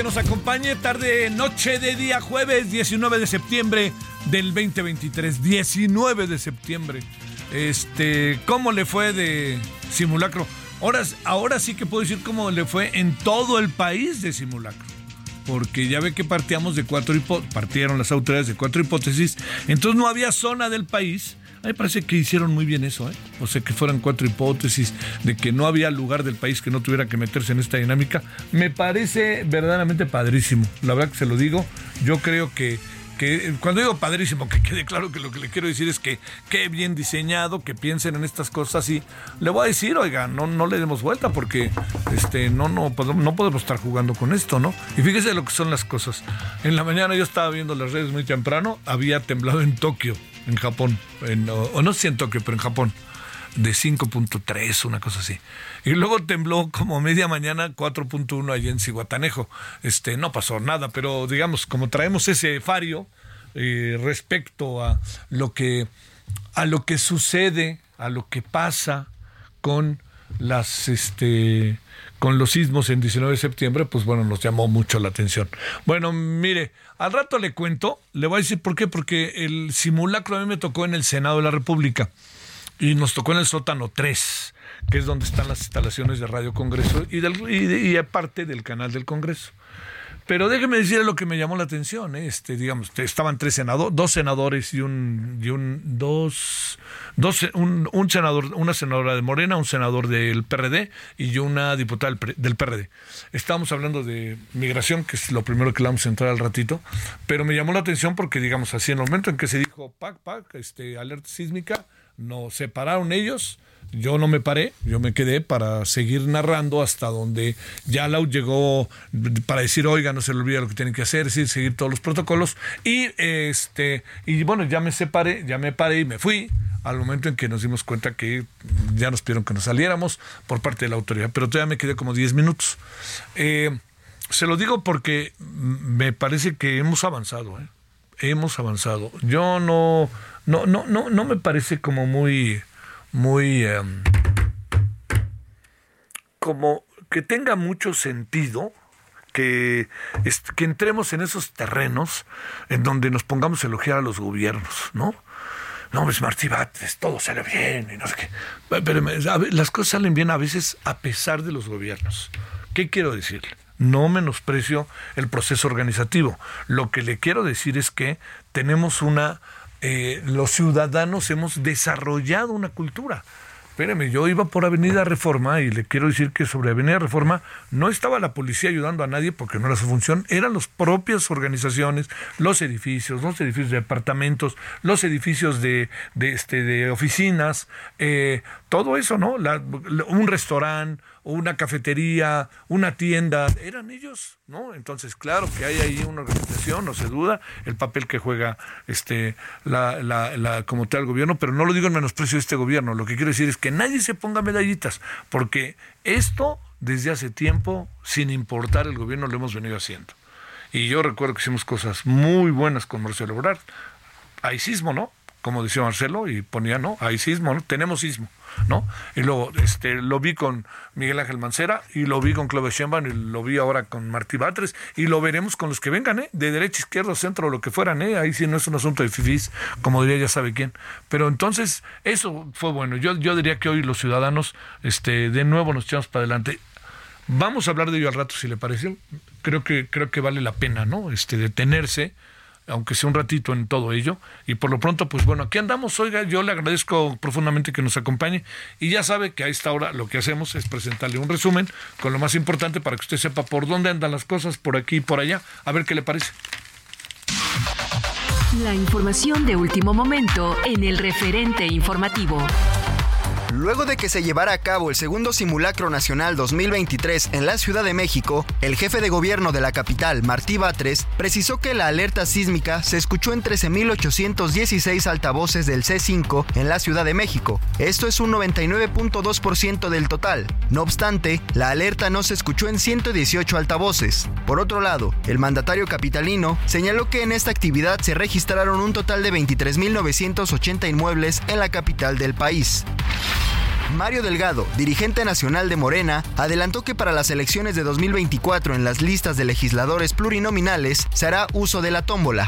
Que nos acompañe tarde, noche de día jueves 19 de septiembre del 2023. 19 de septiembre. Este, ¿cómo le fue de simulacro? Ahora, ahora sí que puedo decir cómo le fue en todo el país de simulacro. Porque ya ve que partíamos de cuatro hipótesis, partieron las autoridades de cuatro hipótesis, entonces no había zona del país a mí parece que hicieron muy bien eso, ¿eh? O sea, que fueran cuatro hipótesis de que no había lugar del país que no tuviera que meterse en esta dinámica. Me parece verdaderamente padrísimo. La verdad que se lo digo. Yo creo que, que cuando digo padrísimo, que quede claro que lo que le quiero decir es que qué bien diseñado, que piensen en estas cosas y le voy a decir, oiga, no, no le demos vuelta porque este, no, no, podemos, no podemos estar jugando con esto, ¿no? Y fíjese lo que son las cosas. En la mañana yo estaba viendo las redes muy temprano, había temblado en Tokio en Japón, en, o, no sé si en Tokio, pero en Japón, de 5.3, una cosa así. Y luego tembló como media mañana 4.1 allí en Cihuatanejo. Este, no pasó nada, pero digamos, como traemos ese fario eh, respecto a lo que a lo que sucede, a lo que pasa con las este con los sismos en 19 de septiembre, pues bueno, nos llamó mucho la atención. Bueno, mire, al rato le cuento, le voy a decir por qué, porque el simulacro a mí me tocó en el Senado de la República y nos tocó en el sótano 3, que es donde están las instalaciones de Radio Congreso y, del, y, y aparte del canal del Congreso. Pero déjeme decirle lo que me llamó la atención, ¿eh? este, digamos, estaban tres senadores, dos senadores y un, y un dos, dos un, un, senador, una senadora de Morena, un senador del PRD y una diputada del, PRD. Estábamos hablando de migración, que es lo primero que le vamos a entrar al ratito, pero me llamó la atención porque, digamos, así en el momento en que se dijo pac, pac, este, alerta sísmica, nos separaron ellos yo no me paré, yo me quedé para seguir narrando hasta donde ya Lau llegó para decir, oiga, no se le olvida lo que tienen que hacer, decir, seguir todos los protocolos. Y este, y bueno, ya me separé, ya me paré y me fui al momento en que nos dimos cuenta que ya nos pidieron que nos saliéramos por parte de la autoridad, pero todavía me quedé como 10 minutos. Eh, se lo digo porque me parece que hemos avanzado, ¿eh? hemos avanzado. Yo no, no, no, no, no me parece como muy muy eh, como que tenga mucho sentido que, que entremos en esos terrenos en donde nos pongamos a elogiar a los gobiernos, ¿no? No, pues Martí Batres, todo sale bien y no sé qué. Pero las cosas salen bien a veces a pesar de los gobiernos. ¿Qué quiero decir? No menosprecio el proceso organizativo. Lo que le quiero decir es que tenemos una eh, los ciudadanos hemos desarrollado una cultura. Espéreme, yo iba por Avenida Reforma y le quiero decir que sobre Avenida Reforma no estaba la policía ayudando a nadie porque no era su función, eran las propias organizaciones, los edificios, los edificios de departamentos, los edificios de, este, oficinas, eh, todo eso, ¿no? La, un restaurante, una cafetería, una tienda, eran ellos, ¿no? Entonces, claro que hay ahí una organización, no se duda, el papel que juega este la, la, la como tal gobierno, pero no lo digo en menosprecio de este gobierno, lo que quiero decir es que nadie se ponga medallitas, porque esto desde hace tiempo, sin importar el gobierno, lo hemos venido haciendo. Y yo recuerdo que hicimos cosas muy buenas con Marcelo Ebrard. Hay sismo, ¿no? Como decía Marcelo, y ponía, ¿no? Hay sismo, ¿no? Tenemos sismo. ¿No? Y luego este, lo vi con Miguel Ángel Mancera y lo vi con Clovis Sheinbaum y lo vi ahora con Martí Batres y lo veremos con los que vengan, ¿eh? De derecha, izquierda, centro, lo que fueran, ¿eh? Ahí sí no es un asunto de fifís, como diría ya sabe quién. Pero entonces, eso fue bueno. Yo, yo diría que hoy los ciudadanos, este, de nuevo nos echamos para adelante. Vamos a hablar de ello al rato, si le parece. Creo que, creo que vale la pena, ¿no? Este, detenerse aunque sea un ratito en todo ello. Y por lo pronto, pues bueno, aquí andamos. Oiga, yo le agradezco profundamente que nos acompañe. Y ya sabe que a esta hora lo que hacemos es presentarle un resumen con lo más importante para que usted sepa por dónde andan las cosas, por aquí y por allá. A ver qué le parece. La información de último momento en el referente informativo. Luego de que se llevara a cabo el segundo simulacro nacional 2023 en la Ciudad de México, el jefe de gobierno de la capital, Martí Batres, precisó que la alerta sísmica se escuchó en 13.816 altavoces del C5 en la Ciudad de México. Esto es un 99.2% del total. No obstante, la alerta no se escuchó en 118 altavoces. Por otro lado, el mandatario capitalino señaló que en esta actividad se registraron un total de 23.980 inmuebles en la capital del país. Mario Delgado, dirigente nacional de Morena, adelantó que para las elecciones de 2024 en las listas de legisladores plurinominales se hará uso de la tómbola.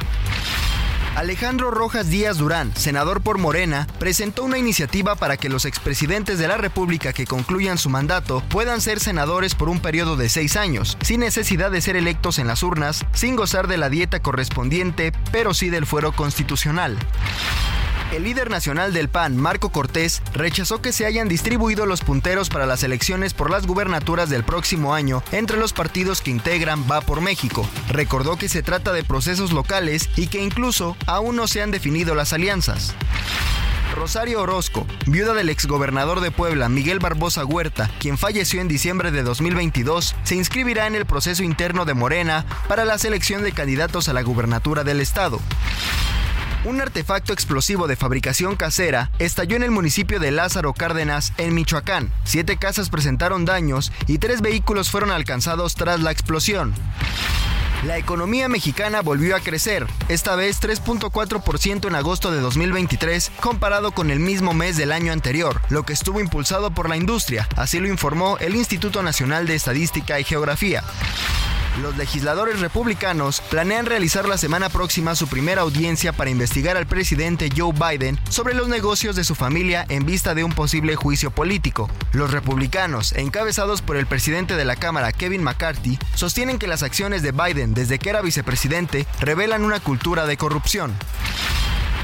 Alejandro Rojas Díaz Durán, senador por Morena, presentó una iniciativa para que los expresidentes de la República que concluyan su mandato puedan ser senadores por un periodo de seis años, sin necesidad de ser electos en las urnas, sin gozar de la dieta correspondiente, pero sí del fuero constitucional. El líder nacional del PAN, Marco Cortés, rechazó que se hayan distribuido los punteros para las elecciones por las gubernaturas del próximo año entre los partidos que integran Va por México. Recordó que se trata de procesos locales y que incluso aún no se han definido las alianzas. Rosario Orozco, viuda del exgobernador de Puebla, Miguel Barbosa Huerta, quien falleció en diciembre de 2022, se inscribirá en el proceso interno de Morena para la selección de candidatos a la gubernatura del estado. Un artefacto explosivo de fabricación casera estalló en el municipio de Lázaro Cárdenas, en Michoacán. Siete casas presentaron daños y tres vehículos fueron alcanzados tras la explosión. La economía mexicana volvió a crecer, esta vez 3.4% en agosto de 2023 comparado con el mismo mes del año anterior, lo que estuvo impulsado por la industria, así lo informó el Instituto Nacional de Estadística y Geografía. Los legisladores republicanos planean realizar la semana próxima su primera audiencia para investigar al presidente Joe Biden sobre los negocios de su familia en vista de un posible juicio político. Los republicanos, encabezados por el presidente de la Cámara Kevin McCarthy, sostienen que las acciones de Biden desde que era vicepresidente revelan una cultura de corrupción.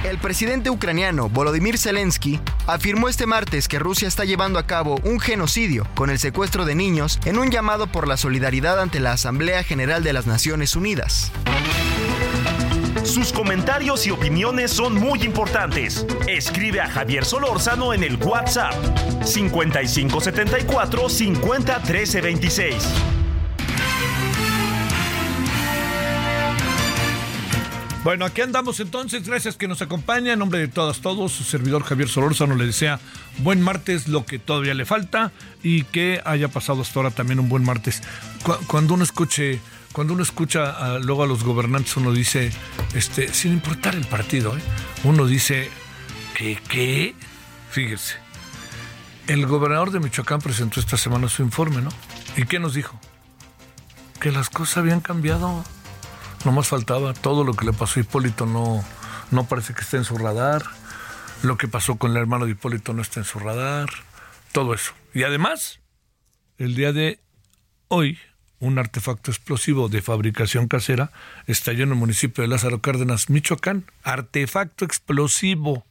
El presidente ucraniano Volodymyr Zelensky afirmó este martes que Rusia está llevando a cabo un genocidio con el secuestro de niños en un llamado por la solidaridad ante la Asamblea General de las Naciones Unidas. Sus comentarios y opiniones son muy importantes. Escribe a Javier Solórzano en el WhatsApp 5574 50 Bueno, aquí andamos entonces. Gracias que nos acompaña. En nombre de todas, todos, su servidor Javier Solórzano le desea buen martes, lo que todavía le falta, y que haya pasado hasta ahora también un buen martes. Cuando uno escuche, cuando uno escucha luego a los gobernantes, uno dice, este, sin importar el partido, ¿eh? uno dice que qué, fíjese. El gobernador de Michoacán presentó esta semana su informe, ¿no? ¿Y qué nos dijo? Que las cosas habían cambiado no más faltaba, todo lo que le pasó a Hipólito no, no parece que esté en su radar. Lo que pasó con el hermano de Hipólito no está en su radar. Todo eso. Y además, el día de hoy, un artefacto explosivo de fabricación casera estalló en el municipio de Lázaro Cárdenas, Michoacán. Artefacto explosivo.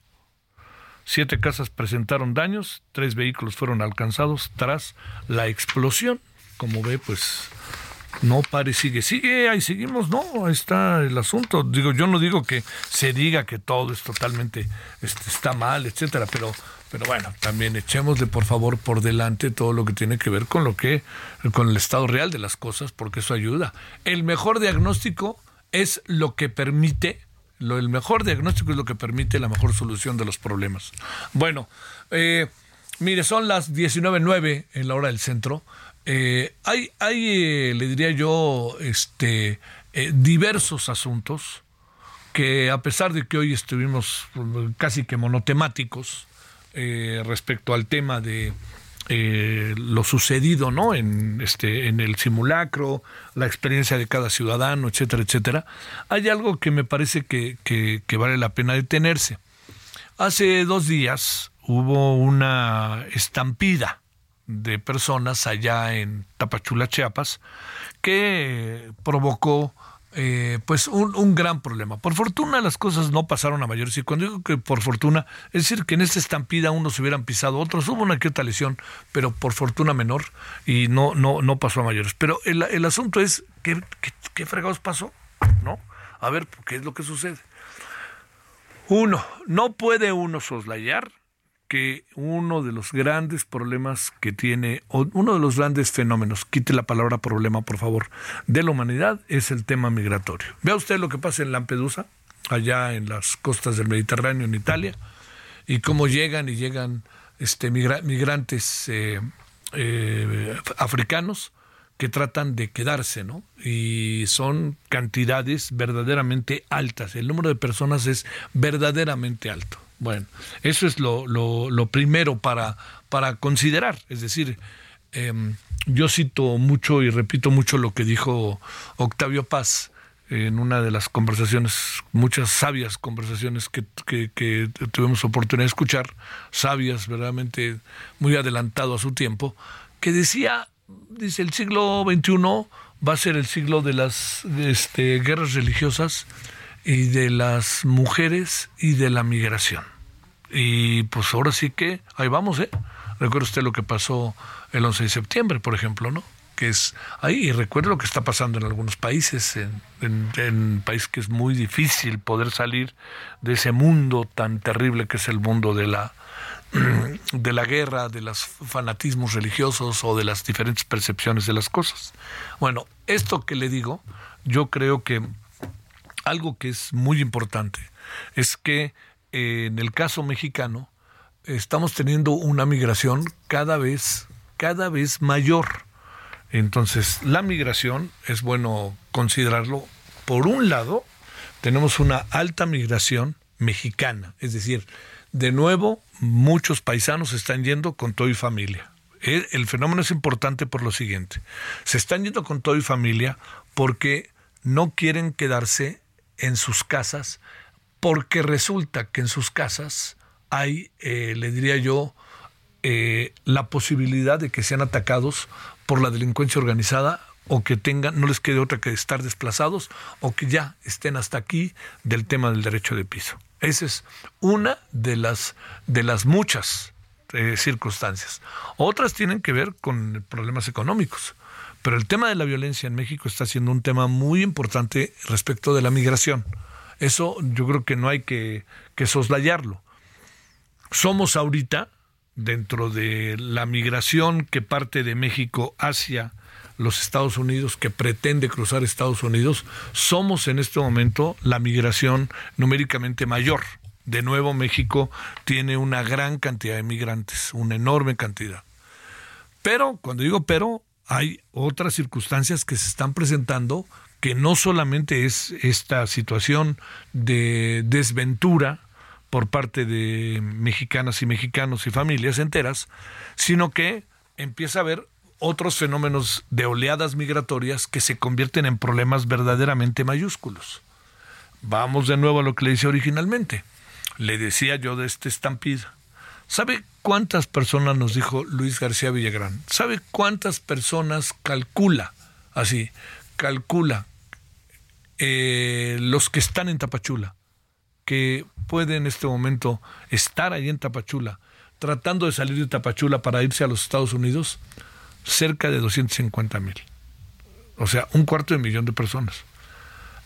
Siete casas presentaron daños, tres vehículos fueron alcanzados tras la explosión. Como ve, pues no pare, sigue, sigue, ahí seguimos, no, ahí está el asunto. Digo, yo no digo que se diga que todo es totalmente este, está mal, etcétera, pero pero bueno, también echémosle por favor por delante todo lo que tiene que ver con lo que con el estado real de las cosas, porque eso ayuda. El mejor diagnóstico es lo que permite lo, el mejor diagnóstico es lo que permite la mejor solución de los problemas. Bueno, eh, mire, son las 19.09 en la hora del centro. Eh, hay, hay eh, le diría yo, este, eh, diversos asuntos que a pesar de que hoy estuvimos casi que monotemáticos respecto al tema de lo sucedido no en este en el simulacro la experiencia de cada ciudadano etcétera etcétera hay algo que me parece que, que vale la pena detenerse. Hace dos días hubo una estampida de personas allá en Tapachula, Chiapas, que provocó eh, pues un, gran problema. Por fortuna las cosas no pasaron a mayores y cuando digo que por fortuna, es decir que en esta estampida unos se hubieran pisado otros, hubo una que lesión, pero por fortuna menor y no, no, no pasó a mayores. Pero el, el asunto es, ¿qué, qué, qué fregados pasó? ¿No? A ver, ¿qué es lo que sucede? Uno, no puede uno soslayar que uno de los grandes problemas que tiene, uno de los grandes fenómenos, quite la palabra problema por favor, de la humanidad es el tema migratorio. Vea usted lo que pasa en Lampedusa, allá en las costas del Mediterráneo, en Italia, y cómo llegan y llegan este, migrantes eh, eh, africanos que tratan de quedarse, ¿no? Y son cantidades verdaderamente altas. El número de personas es verdaderamente alto. Bueno, eso es lo, lo, primero para, para considerar. Es decir, em, yo cito mucho y repito mucho lo que dijo Octavio Paz en una de las conversaciones, muchas sabias conversaciones que, que, tuvimos oportunidad de escuchar, sabias, verdaderamente muy adelantado a su tiempo, que decía, dice, el siglo XXI va a ser el siglo de las este, guerras religiosas, y de las mujeres y de la migración. Y pues ahora sí que ahí vamos, ¿eh? Recuerda usted lo que pasó el 11 de septiembre, por ejemplo, ¿no? Que es ahí, y recuerda lo que está pasando en algunos países, en, un país que es muy difícil poder salir de ese mundo tan terrible que es el mundo de la, de la guerra, de los fanatismos religiosos o de las diferentes percepciones de las cosas. Bueno, esto que le digo, yo creo que algo que es muy importante es que eh, en el caso mexicano estamos teniendo una migración cada vez, cada vez mayor. Entonces, la migración es bueno considerarlo. Por un lado, tenemos una alta migración mexicana, es decir, de nuevo, muchos paisanos están yendo con todo y familia. El, el, fenómeno es importante por lo siguiente. Se están yendo con todo y familia porque no quieren quedarse en sus casas, porque resulta que en sus casas hay, eh, le diría yo, eh, la posibilidad de que sean atacados por la delincuencia organizada o que tengan, no les quede otra que estar desplazados o que ya estén hasta aquí del tema del derecho de piso. Esa es una de las, de las muchas eh, circunstancias. Otras tienen que ver con problemas económicos. Pero el tema de la violencia en México está siendo un tema muy importante respecto de la migración. Eso yo creo que no hay que, soslayarlo. Somos ahorita, dentro de la migración que parte de México hacia los Estados Unidos, que pretende cruzar Estados Unidos, somos en este momento la migración numéricamente mayor. De nuevo, México tiene una gran cantidad de migrantes, una enorme cantidad. Pero, cuando digo pero, hay otras circunstancias que se están presentando que no solamente es esta situación de desventura por parte de mexicanas y mexicanos y familias enteras, sino que empieza a haber otros fenómenos de oleadas migratorias que se convierten en problemas verdaderamente mayúsculos. Vamos de nuevo a lo que le decía originalmente. Le decía yo de este estampida. ¿Sabe cuántas personas nos dijo Luis García Villagrán? ¿Sabe cuántas personas calcula, así, calcula eh, los que están en Tapachula, que pueden en este momento estar ahí en Tapachula, tratando de salir de Tapachula para irse a los Estados Unidos? Cerca de 250 mil. O sea, un cuarto de millón de personas.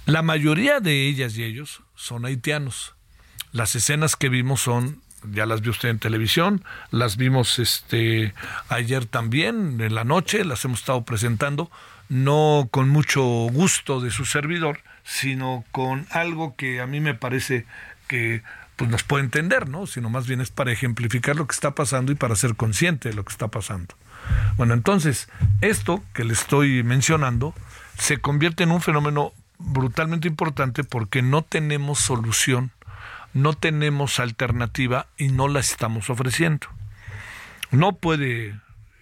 La mayoría de ellas y ellos son haitianos. Las escenas que vimos son, ya las vio usted en televisión, las vimos este ayer también en la noche, las hemos estado presentando, no con mucho gusto de su servidor, sino con algo que a mí me parece que pues nos puede entender, ¿no? Sino más bien es para ejemplificar lo que está pasando y para ser consciente de lo que está pasando. Bueno, entonces, esto que le estoy mencionando se convierte en un fenómeno brutalmente importante porque no tenemos solución, no tenemos alternativa y no la estamos ofreciendo. No puede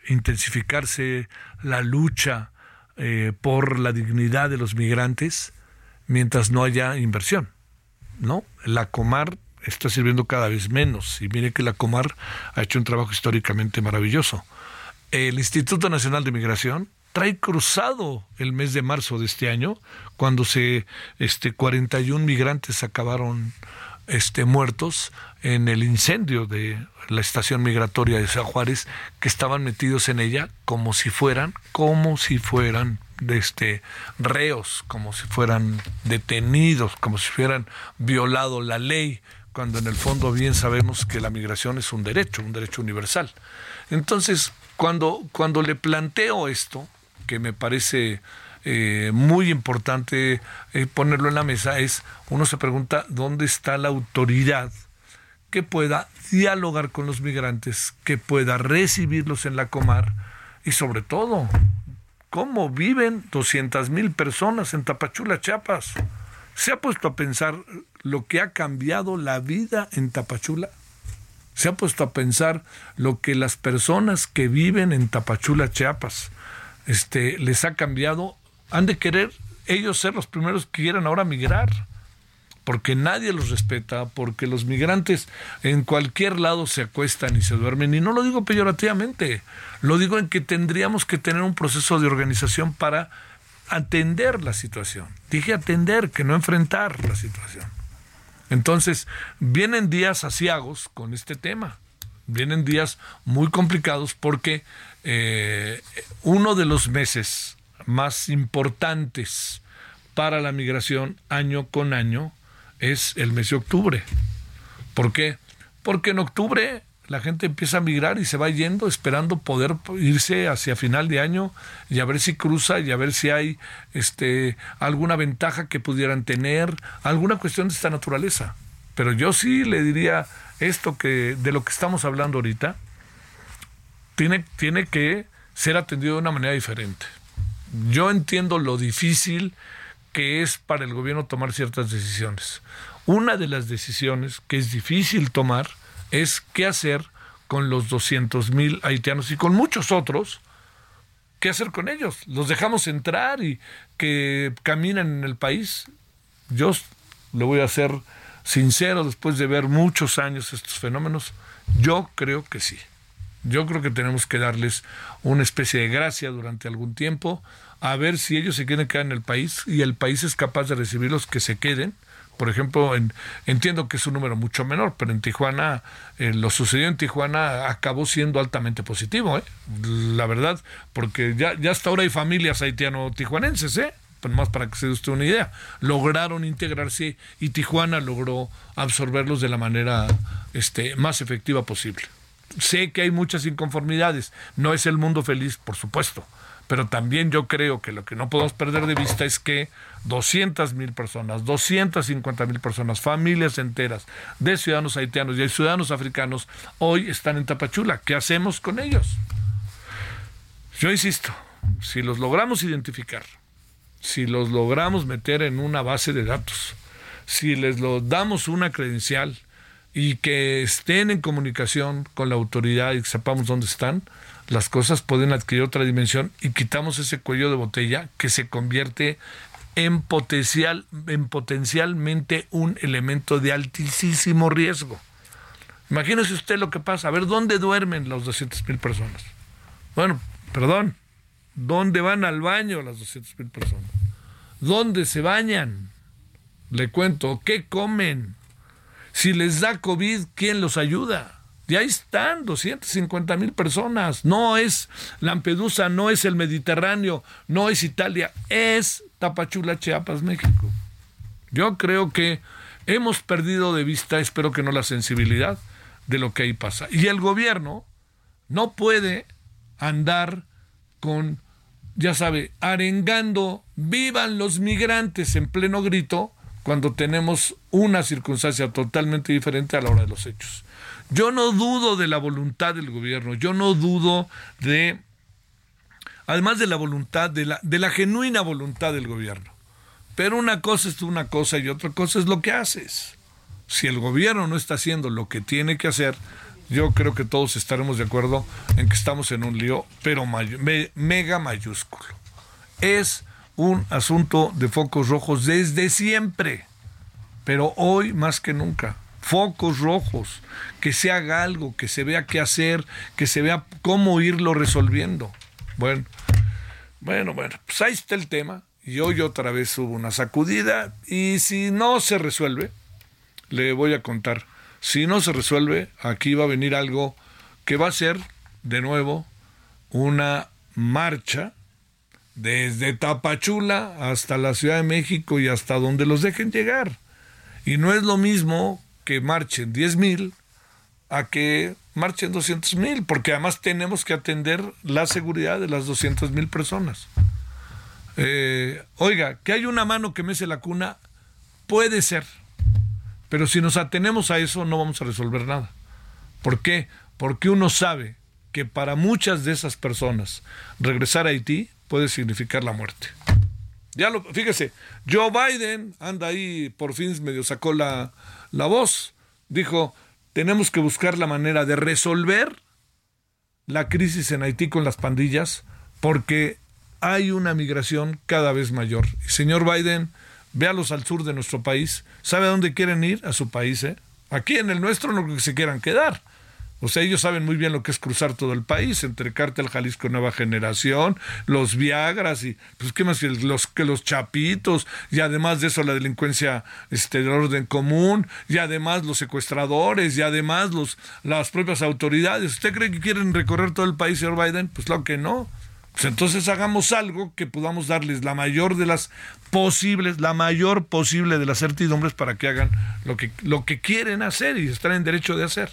intensificarse la lucha eh, por la dignidad de los migrantes mientras no haya inversión. ¿no? La Comar está sirviendo cada vez menos. Y mire que la Comar ha hecho un trabajo históricamente maravilloso. El Instituto Nacional de Migración trae cruzado el mes de marzo de este año, cuando se este 41 migrantes acabaron este muertos en el incendio de la estación migratoria de San Juárez, que estaban metidos en ella como si fueran, como si fueran este reos, como si fueran detenidos, como si fueran violado la ley, cuando en el fondo bien sabemos que la migración es un derecho, un derecho universal. Entonces, cuando, cuando le planteo esto, que me parece eh, muy importante eh, ponerlo en la mesa, es, uno se pregunta, ¿dónde está la autoridad que pueda dialogar con los migrantes, que pueda recibirlos en la comar y sobre todo, cómo viven 200 mil personas en Tapachula, Chiapas? ¿Se ha puesto a pensar lo que ha cambiado la vida en Tapachula? ¿Se ha puesto a pensar lo que las personas que viven en Tapachula, Chiapas, este, les ha cambiado? Han de querer ellos ser los primeros que quieran ahora migrar, porque nadie los respeta, porque los migrantes en cualquier lado se acuestan y se duermen. Y no lo digo peyorativamente, lo digo en que tendríamos que tener un proceso de organización para atender la situación. Dije atender, que no enfrentar la situación. Entonces, vienen días asiagos con este tema. Vienen días muy complicados porque eh, uno de los meses más importantes para la migración año con año es el mes de octubre. ¿Por qué? Porque en octubre la gente empieza a migrar y se va yendo esperando poder irse hacia final de año y a ver si cruza y a ver si hay este alguna ventaja que pudieran tener, alguna cuestión de esta naturaleza. Pero yo sí le diría esto que de lo que estamos hablando ahorita tiene, tiene que ser atendido de una manera diferente. Yo entiendo lo difícil que es para el gobierno tomar ciertas decisiones. Una de las decisiones que es difícil tomar es qué hacer con los 200 mil haitianos y con muchos otros. ¿Qué hacer con ellos? ¿Los dejamos entrar y que caminen en el país? Yo le voy a ser sincero, después de ver muchos años estos fenómenos, yo creo que sí. Yo creo que tenemos que darles una especie de gracia durante algún tiempo, a ver si ellos se quieren quedar en el país y el país es capaz de recibirlos que se queden por ejemplo, en, entiendo que es un número mucho menor, pero en Tijuana, eh, lo sucedió en Tijuana acabó siendo altamente positivo, ¿eh? la verdad, porque ya, ya hasta ahora hay familias haitiano-tijuanenses, ¿eh? Pues más para que se dé usted una idea, lograron integrarse y Tijuana logró absorberlos de la manera este, más efectiva posible. Sé que hay muchas inconformidades, no es el mundo feliz, por supuesto, pero también yo creo que lo que no podemos perder de vista es que 200 mil personas, 250 mil personas, familias enteras de ciudadanos haitianos y de ciudadanos africanos hoy están en Tapachula. ¿Qué hacemos con ellos? Yo insisto, si los logramos identificar, si los logramos meter en una base de datos, si les damos una credencial y que estén en comunicación con la autoridad y que sepamos dónde están, las cosas pueden adquirir otra dimensión y quitamos ese cuello de botella que se convierte en, potencial, en potencialmente un elemento de altísimo riesgo. Imagínese usted lo que pasa. A ver, ¿dónde duermen las 200 mil personas? Bueno, perdón. ¿Dónde van al baño las 200 mil personas? ¿Dónde se bañan? Le cuento, ¿qué comen? Si les da COVID, ¿quién los ayuda? Y ahí están 250 mil personas. No es Lampedusa, no es el Mediterráneo, no es Italia, es Tapachula, Chiapas, México. Yo creo que hemos perdido de vista, espero que no la sensibilidad de lo que ahí pasa. Y el gobierno no puede andar con, ya sabe, arengando, vivan los migrantes en pleno grito, cuando tenemos una circunstancia totalmente diferente a la hora de los hechos. Yo no dudo de la voluntad del gobierno, yo no dudo de, además de la voluntad, de la, de la genuina voluntad del gobierno. Pero una cosa es una cosa y otra cosa es lo que haces. Si el gobierno no está haciendo lo que tiene que hacer, yo creo que todos estaremos de acuerdo en que estamos en un lío, pero mega mayúsculo. Es un asunto de focos rojos desde siempre, pero hoy más que nunca focos rojos, que se haga algo, que se vea qué hacer, que se vea cómo irlo resolviendo. Bueno, bueno, bueno, pues ahí está el tema. Y hoy otra vez hubo una sacudida y si no se resuelve, le voy a contar, si no se resuelve, aquí va a venir algo que va a ser, de nuevo, una marcha desde Tapachula hasta la Ciudad de México y hasta donde los dejen llegar. Y no es lo mismo que marchen 10 mil a que marchen 200 mil, porque además tenemos que atender la seguridad de las 200 mil personas. Eh, oiga, que hay una mano que mece la cuna, puede ser, pero si nos atenemos a eso no vamos a resolver nada. ¿Por qué? Porque uno sabe que para muchas de esas personas regresar a Haití puede significar la muerte. Ya lo, fíjese, Joe Biden anda ahí, por fin medio sacó la, la voz. Dijo, tenemos que buscar la manera de resolver la crisis en Haití con las pandillas porque hay una migración cada vez mayor. Y señor Biden, véalos al sur de nuestro país. ¿Sabe a dónde quieren ir? A su país, ¿eh? Aquí en el nuestro no que se quieran quedar. O sea, ellos saben muy bien lo que es cruzar todo el país, entre Cártel Jalisco Nueva Generación, los Viagras y, pues, ¿qué más? Los, que los chapitos, y además de eso la delincuencia este, de orden común, y además los secuestradores, y además los, las propias autoridades. ¿Usted cree que quieren recorrer todo el país, señor Biden? Pues claro que no. Pues entonces hagamos algo que podamos darles la mayor de las posibles, la mayor posible de las certidumbres para que hagan lo que, lo que quieren hacer y están en derecho de hacer.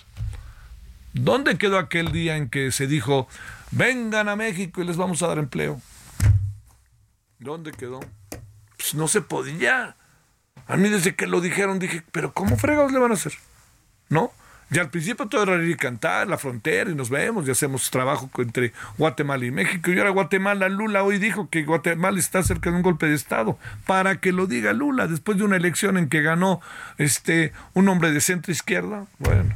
¿Dónde quedó aquel día en que se dijo, vengan a México y les vamos a dar empleo? ¿Dónde quedó? Pues no se podía. A mí desde que lo dijeron dije, pero ¿cómo fregados le van a hacer? ¿No? Ya al principio todo era ir y cantar, la frontera, y nos vemos y hacemos trabajo entre Guatemala y México. Y ahora Guatemala, Lula hoy dijo que Guatemala está cerca de un golpe de Estado. Para que lo diga Lula, después de una elección en que ganó este un hombre de centro izquierda. Bueno,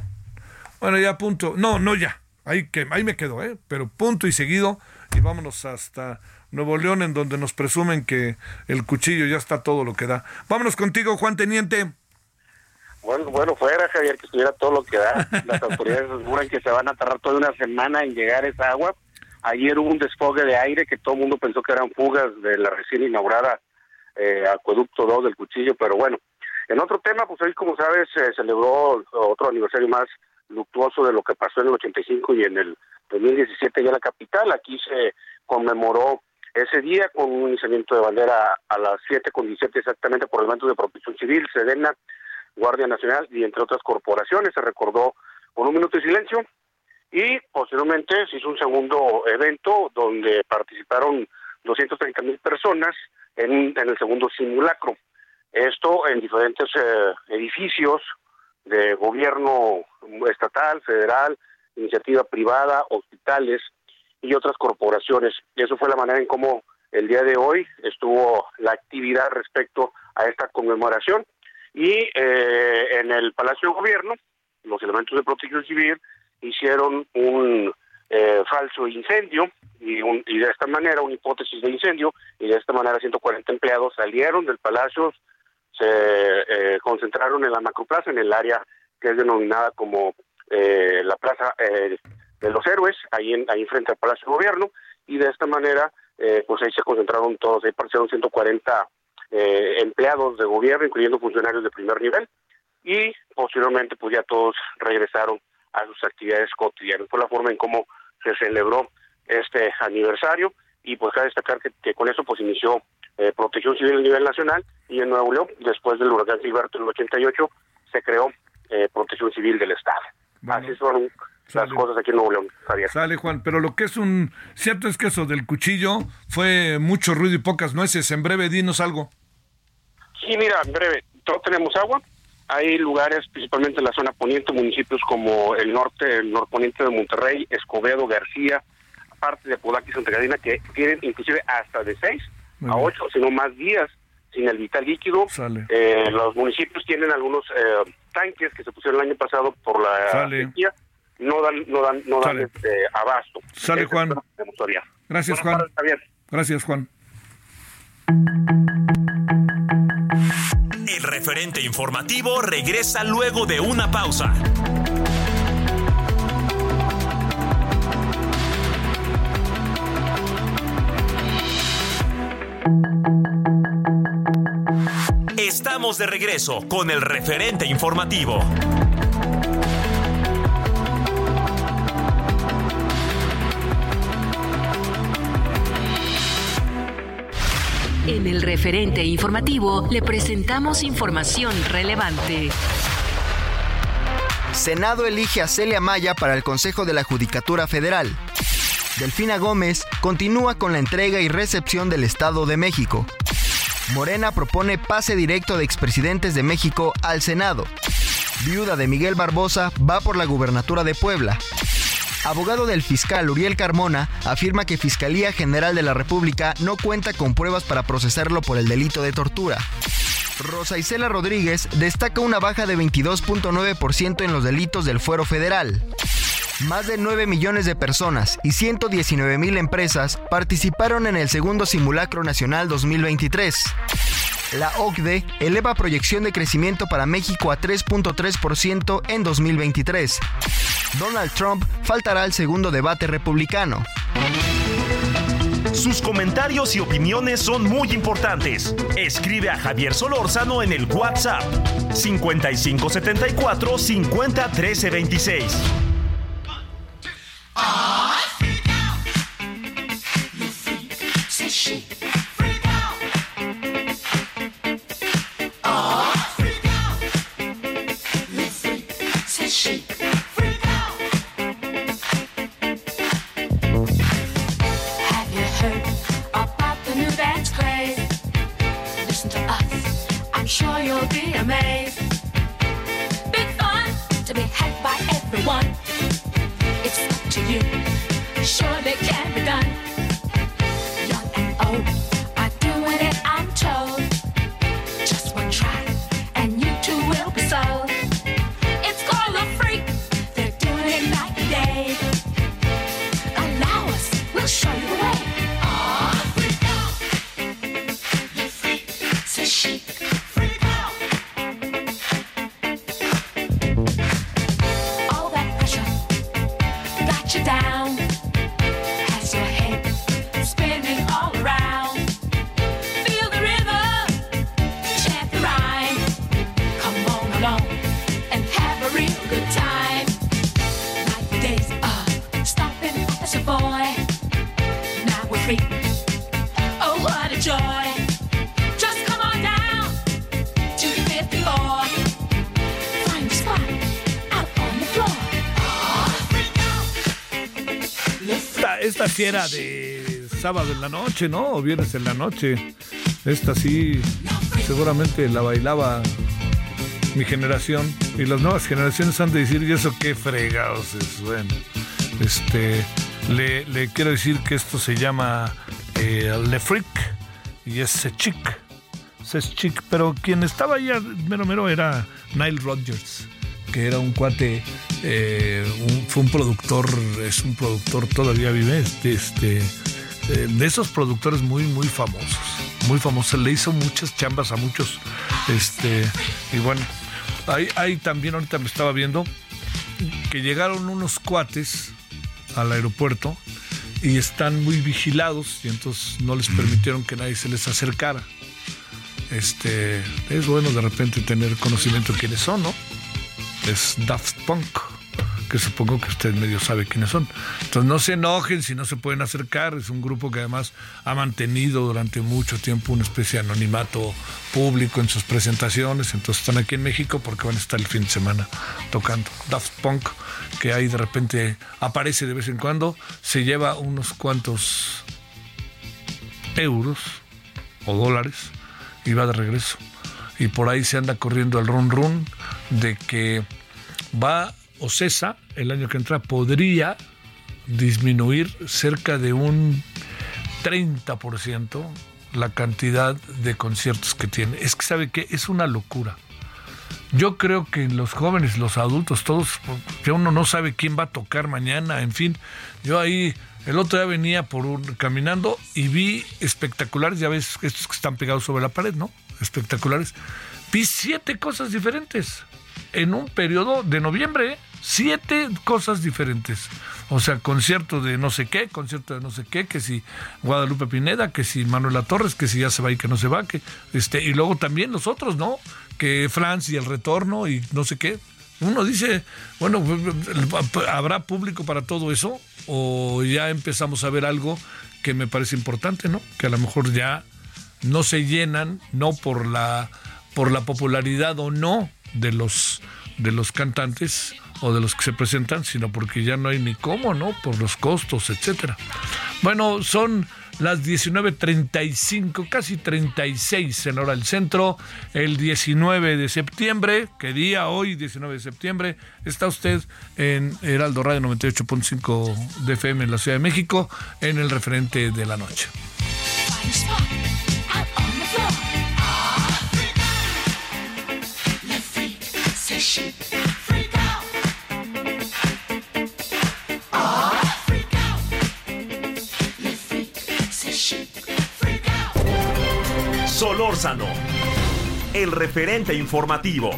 bueno, ya punto. No, no ya. Ahí, que, ahí me quedo, ¿eh? Pero punto y seguido. Y vámonos hasta Nuevo León, en donde nos presumen que el cuchillo ya está todo lo que da. Vámonos contigo, Juan Teniente. Bueno, bueno, fuera, Javier, que estuviera todo lo que da. Las autoridades aseguran que se van a tardar toda una semana en llegar esa agua. Ayer hubo un desfogue de aire que todo el mundo pensó que eran fugas de la recién inaugurada eh, Acueducto 2 del Cuchillo, pero bueno. En otro tema, pues hoy, como sabes, se celebró otro aniversario más luctuoso de lo que pasó en el 85 y en el 2017 ya en la capital. Aquí se conmemoró ese día con un iniciamiento de bandera a las 7 con 17 exactamente por elementos de protección civil, Sedena, Guardia Nacional y entre otras corporaciones. Se recordó con un minuto de silencio y posteriormente se hizo un segundo evento donde participaron 230 mil personas en, en, el segundo simulacro. Esto en diferentes eh, edificios de gobierno estatal, federal, iniciativa privada, hospitales y otras corporaciones. Y eso fue la manera en cómo el día de hoy estuvo la actividad respecto a esta conmemoración. Y eh, en el Palacio de Gobierno, los elementos de protección civil hicieron un eh, falso incendio y, un, y de esta manera, una hipótesis de incendio, y de esta manera 140 empleados salieron del Palacio se eh, concentraron en la macroplaza, en el área que es denominada como eh, la Plaza eh, de los Héroes, ahí, en, frente al Palacio de Gobierno, y de esta manera, pues ahí se concentraron todos, ahí partieron 140 empleados de gobierno, incluyendo funcionarios de primer nivel, y posteriormente, pues ya todos regresaron a sus actividades cotidianas. Fue la forma en cómo se celebró este aniversario y pues cabe destacar que, con eso pues inició eh, protección civil a nivel nacional y en Nuevo León, después del huracán Gilberto en el 88, se creó eh, protección civil del Estado. Así son las cosas aquí en Nuevo León, Javier. Sale, Juan, pero lo que es un... Cierto es que eso del cuchillo fue mucho ruido y pocas nueces. En breve, dinos algo. Sí, mira, en breve, todos tenemos agua. Hay lugares, principalmente en la zona poniente, municipios como el norte, el norponiente de Monterrey, Escobedo, García, parte de Podaca y Santa Catarina, que tienen inclusive hasta de seis a ocho, sino más días sin el vital líquido. Eh, los municipios tienen algunos eh, tanques que se pusieron el año pasado por la sequía, no dan, no dan, no dan este, abasto. Sale, Juan. Gracias, Juan. Gracias, Juan. El referente informativo regresa luego de una pausa. Estamos de regreso con el referente informativo. En el referente informativo le presentamos información relevante. Senado elige a Celia Maya para el Consejo de la Judicatura Federal. Delfina Gómez continúa con la entrega y recepción del Estado de México. Morena propone pase directo de expresidentes de México al Senado. Viuda de Miguel Barbosa va por la gubernatura de Puebla. Abogado del fiscal Uriel Carmona afirma que Fiscalía General de la República no cuenta con pruebas para procesarlo por el delito de tortura. Rosa Isela Rodríguez destaca una baja de 22.9% en los delitos del fuero federal. Más de 9 millones de personas y 119 mil empresas participaron en el segundo simulacro nacional 2023. La OCDE eleva proyección de crecimiento para México a 3.3% en 2023. Donald Trump faltará al segundo debate republicano. Sus comentarios y opiniones son muy importantes. Escribe a Javier Solórzano en el WhatsApp 5574 50 off. Your feet, says she. Era de sábado en la noche, ¿no? O viernes en la noche. Esta sí, seguramente la bailaba mi generación. Y las nuevas generaciones han de decir, ¿y eso qué fregados es? Bueno, este, le, quiero decir que esto se llama eh, Le Freak y es Chic. Es Chic, pero quien estaba ahí mero mero era Nile Rodgers, que era un cuate eh, fue un productor, es un productor, todavía vive, este, este eh, de esos productores muy, muy famosos, muy famosos. Le hizo muchas chambas a muchos. Este, y bueno, ahí, ahí también ahorita me estaba viendo que llegaron unos cuates al aeropuerto y están muy vigilados y entonces no les permitieron que nadie se les acercara. Este, es bueno de repente tener conocimiento de quiénes son, ¿no? Es Daft Punk que supongo que usted medio sabe quiénes son. Entonces no se enojen si no se pueden acercar, es un grupo que además ha mantenido durante mucho tiempo una especie de anonimato público en sus presentaciones, entonces están aquí en México porque van a estar el fin de semana tocando. Daft Punk, que ahí de repente aparece de vez en cuando, se lleva unos cuantos euros o dólares y va de regreso. Y por ahí se anda corriendo el run run de que va o cesa el año que entra, podría disminuir cerca de un 30% la cantidad de conciertos que tiene. Es que sabe que es una locura. Yo creo que los jóvenes, los adultos, todos, que uno no sabe quién va a tocar mañana, en fin. Yo ahí el otro día venía por un, caminando y vi espectaculares, ya ves estos que están pegados sobre la pared, ¿no? Espectaculares. Vi siete cosas diferentes en un periodo de noviembre, siete cosas diferentes. O sea, concierto de no sé qué, concierto de no sé qué, que si Guadalupe Pineda, que si Manuela Torres, que si ya se va y que no se va, que este, y luego también los otros, ¿no? Que Francia y el retorno y no sé qué. Uno dice, bueno, ¿habrá público para todo eso? O ya empezamos a ver algo que me parece importante, ¿no? Que a lo mejor ya no se llenan, no por la, por la popularidad o no de los, de los cantantes, o de los que se presentan, sino porque ya no hay ni cómo, ¿no? Por los costos, etcétera. Bueno, son las 19.35, casi 36 en hora del centro, el 19 de septiembre, ¿qué día hoy, 19 de septiembre? Está usted en Heraldo Radio 98.5 de FM en la Ciudad de México, en el referente de la noche. Solórzano, el referente informativo.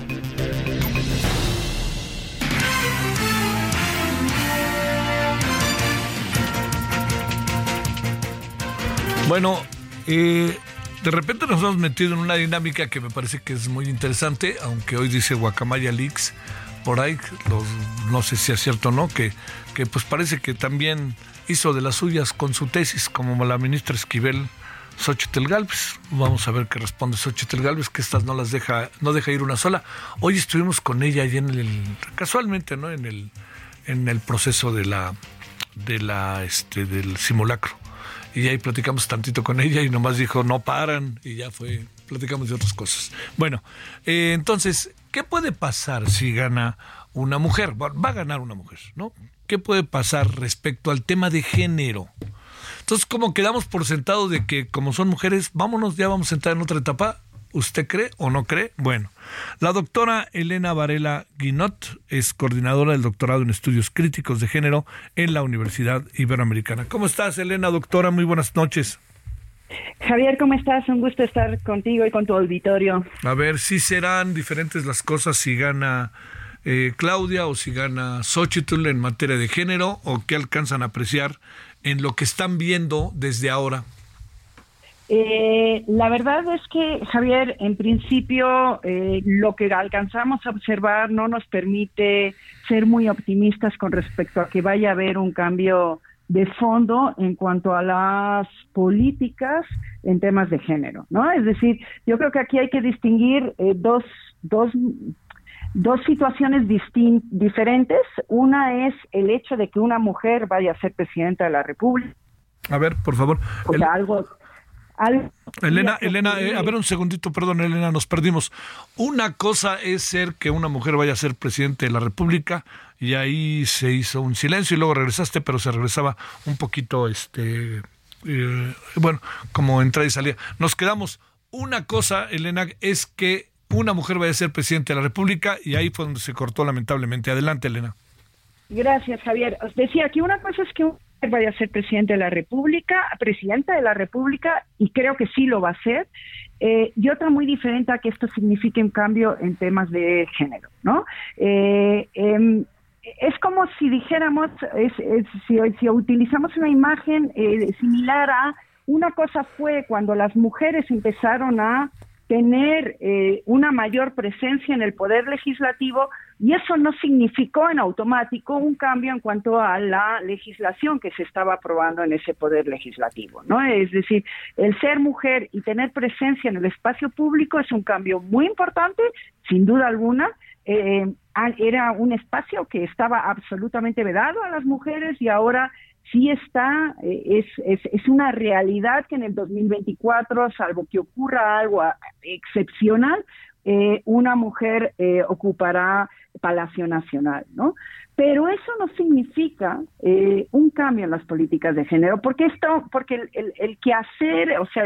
Bueno, eh, de repente nos hemos metido en una dinámica que me parece que es muy interesante, aunque hoy dice Guacamaya Leaks, por ahí, no sé si es cierto o no, que, que pues parece que también hizo de las suyas con su tesis, como la ministra Esquivel Xochitl Galvez. Vamos a ver qué responde Xochitl Galvez, que estas no las deja, no deja ir una sola. Hoy estuvimos con ella y en el, casualmente, ¿no? En el, en el proceso de la, de la, este, del simulacro. Y ahí platicamos tantito con ella y nomás dijo, no paran, y ya fue, platicamos de otras cosas. Bueno, eh, entonces, ¿qué puede pasar si gana una mujer? Va a ganar una mujer, ¿no? ¿Qué puede pasar respecto al tema de género? Entonces, como quedamos por sentado de que como son mujeres, vámonos, ya vamos a entrar en otra etapa. ¿Usted cree o no cree? Bueno, la doctora Elena Varela Guinot es coordinadora del doctorado en estudios críticos de género en la Universidad Iberoamericana. ¿Cómo estás, Elena, doctora? Muy buenas noches. Javier, ¿cómo estás? Un gusto estar contigo y con tu auditorio. A ver, si serán diferentes las cosas si gana eh, Claudia o si gana Xochitl en materia de género o qué alcanzan a apreciar en lo que están viendo desde ahora? Eh, la verdad es que, Javier, en principio eh, lo que alcanzamos a observar no nos permite ser muy optimistas con respecto a que vaya a haber un cambio de fondo en cuanto a las políticas en temas de género, ¿no? Es decir, yo creo que aquí hay que distinguir eh, dos, dos dos situaciones diferentes. Una es el hecho de que una mujer vaya a ser presidenta de la República. A ver, por favor. algo, Elena, Elena, eh, a ver un segundito, perdón, Elena, nos perdimos. Una cosa es ser que una mujer vaya a ser presidente de la República y ahí se hizo un silencio y luego regresaste, pero se regresaba un poquito, este, eh, bueno, como entrada y salida. Nos quedamos. Una cosa, Elena, es que una mujer vaya a ser presidente de la República y ahí fue donde se cortó lamentablemente. Adelante, Elena. Gracias, Javier. Os decía que una cosa es que vaya a ser presidente de la República, presidenta de la República, y creo que sí lo va a ser, eh, y otra muy diferente a que esto signifique un cambio en temas de género, ¿no? Eh, em, es como si dijéramos, si, si, utilizamos una imagen eh, similar a una cosa fue cuando las mujeres empezaron a tener eh, una mayor presencia en el poder legislativo y eso no significó en automático un cambio en cuanto a la legislación que se estaba aprobando en ese poder legislativo, ¿no? Es decir, el ser mujer y tener presencia en el espacio público es un cambio muy importante, sin duda alguna. Eh, era un espacio que estaba absolutamente vedado a las mujeres y ahora sí está, eh, es, es, es, una realidad que en el 2024, salvo que ocurra algo excepcional, eh, una mujer eh, ocupará Palacio Nacional, ¿no? Pero eso no significa eh, un cambio en las políticas de género, porque esto, porque el, el, el quehacer, o sea,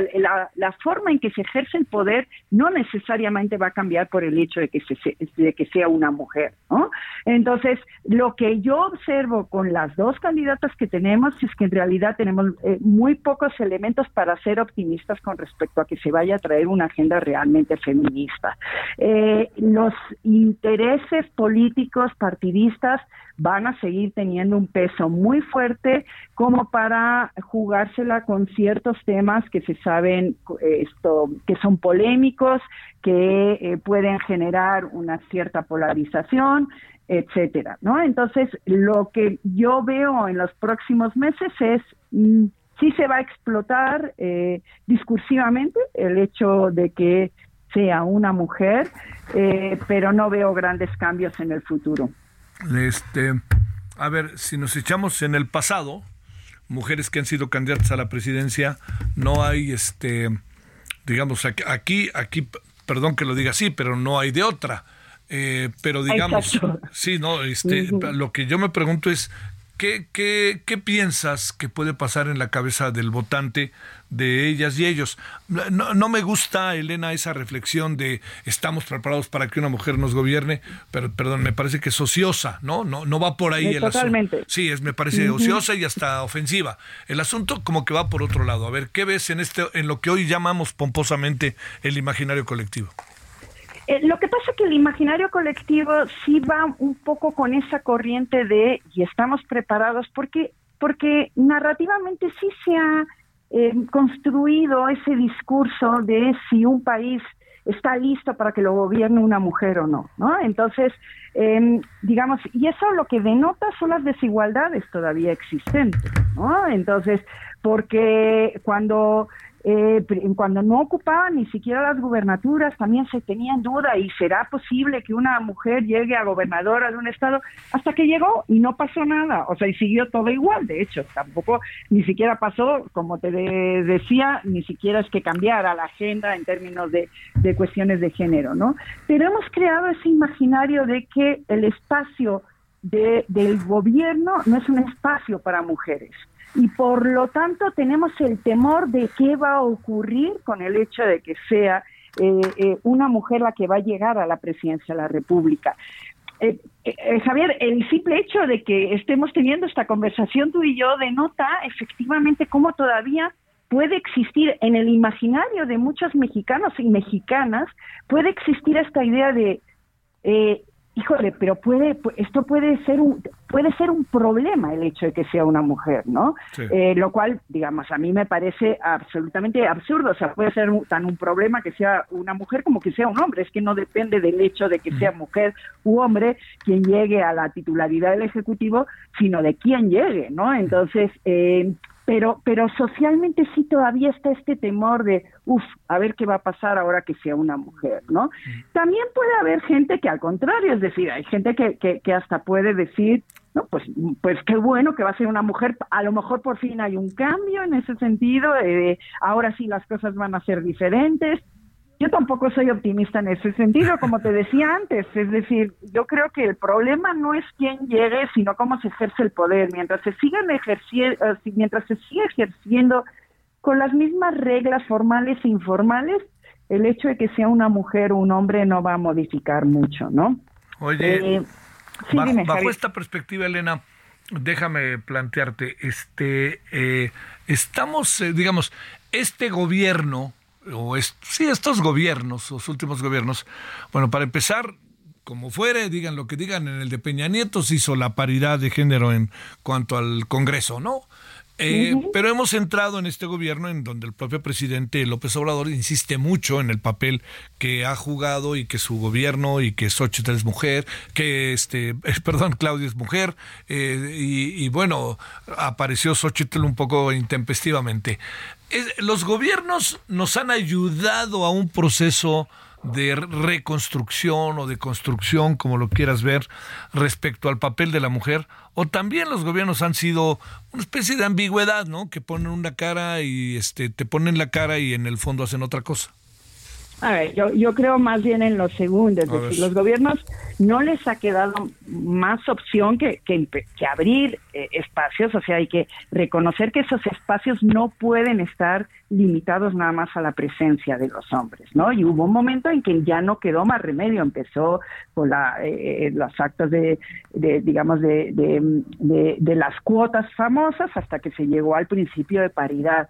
la, forma en que se ejerce el poder no necesariamente va a cambiar por el hecho de que, se, de que sea una mujer, ¿no? Entonces, lo que yo observo con las dos candidatas que tenemos es que en realidad tenemos eh, muy pocos elementos para ser optimistas con respecto a que se vaya a traer una agenda realmente feminista. Eh, los intereses políticos partidistas van a seguir teniendo un peso muy fuerte como para jugársela con ciertos temas que se saben esto que son polémicos, que eh, pueden generar una cierta polarización, etcétera, ¿no? Entonces, lo que yo veo en los próximos meses es mm, sí se va a explotar eh, discursivamente el hecho de que sea una mujer, eh, pero no veo grandes cambios en el futuro. Este, a ver, si nos echamos en el pasado, mujeres que han sido candidatas a la presidencia, no hay, este, digamos, aquí, aquí, perdón que lo diga así, pero no hay de otra. Eh, pero digamos, sí, no, este, lo que yo me pregunto es, ¿qué, qué, ¿qué piensas que puede pasar en la cabeza del votante de ellas y ellos. No, no, me gusta, Elena, esa reflexión de estamos preparados para que una mujer nos gobierne, pero perdón, me parece que es ociosa, ¿no? No, no va por ahí el Totalmente. Sí, es, me parece ociosa y hasta ofensiva. El asunto como que va por otro lado. A ver, ¿qué ves en este, en lo que hoy llamamos pomposamente el imaginario colectivo? Eh, lo que pasa es que el imaginario colectivo sí va un poco con esa corriente de y estamos preparados porque porque narrativamente sí se ha eh, construido ese discurso de si un país está listo para que lo gobierne una mujer o no, ¿no? Entonces, eh, digamos, y eso lo que denota son las desigualdades todavía existentes, ¿no? Entonces, porque cuando eh, cuando no ocupaban ni siquiera las gubernaturas, también se tenía en duda y será posible que una mujer llegue a gobernadora de un estado hasta que llegó y no pasó nada, o sea, y siguió todo igual, de hecho, tampoco ni siquiera pasó, como te decía, ni siquiera es que cambiara la agenda en términos de, de cuestiones de género, ¿no? Pero hemos creado ese imaginario de que el espacio de, del gobierno no es un espacio para mujeres y por lo tanto tenemos el temor de qué va a ocurrir con el hecho de que sea eh, eh, una mujer la que va a llegar a la presidencia de la República. Eh, Javier, el simple hecho de que estemos teniendo esta conversación tú y yo denota efectivamente cómo todavía puede existir en el imaginario de muchos mexicanos y mexicanas, puede existir esta idea de híjole, pero puede, esto puede ser un, puede ser un problema el hecho de que sea una mujer, ¿no? Eh, lo cual, digamos, a mí me parece absolutamente absurdo. O sea, puede ser tan un problema que sea una mujer como que sea un hombre. Es que no depende del hecho de que sea mujer u hombre quien llegue a la titularidad del Ejecutivo, sino de quién llegue, ¿no? Entonces, eh, pero, pero socialmente sí todavía está este temor de, uff, a ver qué va a pasar ahora que sea una mujer, ¿no? También puede haber gente que al contrario, es decir, hay gente que, que, que hasta puede decir, no, pues, pues qué bueno que va a ser una mujer, a lo mejor por fin hay un cambio en ese sentido, eh, ahora sí las cosas van a ser diferentes, yo tampoco soy optimista en ese sentido, como te decía antes. Es decir, yo creo que el problema no es quién llegue, sino cómo se ejerce el poder. Mientras se sigan ejerciendo, eh, mientras se siga ejerciendo con las mismas reglas formales e informales, el hecho de que sea una mujer o un hombre no va a modificar mucho, ¿no? Oye, eh, bajo, esta perspectiva, Elena, déjame plantearte, este, eh, estamos, digamos, este gobierno o es, sí, estos gobiernos, los últimos gobiernos, bueno, para empezar, como fuere, digan lo que digan, en el de Peña Nieto se hizo la paridad de género en cuanto al Congreso, ¿no? Eh, pero hemos entrado en este gobierno en donde el propio presidente López Obrador insiste mucho en el papel que ha jugado y que su gobierno y que Xochitl es mujer, que este, perdón, Claudia es mujer, eh, y, bueno, apareció Xochitl un poco intempestivamente. Los gobiernos nos han ayudado a un proceso de reconstrucción o de construcción, como lo quieras ver, respecto al papel de la mujer, o también los gobiernos han sido una especie de ambigüedad, ¿no? Que ponen una cara y este te ponen la cara y en el fondo hacen otra cosa. A ver, yo, yo creo más bien en los segundos. los gobiernos no les ha quedado más opción que, que, abrir eh, espacios, o sea, hay que reconocer que esos espacios no pueden estar limitados nada más a la presencia de los hombres, ¿no? Y hubo un momento en que ya no quedó más remedio, empezó con la, eh, los actos de, de digamos, de, de, de las cuotas famosas hasta que se llegó al principio de paridad.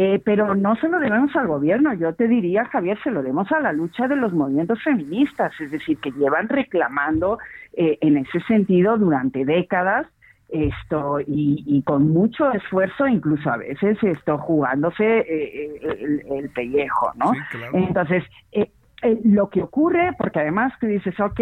Eh, pero no se lo debemos al gobierno, yo te diría, Javier, se lo debemos a la lucha de los movimientos feministas, es decir, que llevan reclamando eh, en ese sentido durante décadas esto y, con mucho esfuerzo, incluso a veces esto jugándose eh, el, pellejo, ¿no? Entonces, lo que ocurre, porque además tú dices, ok,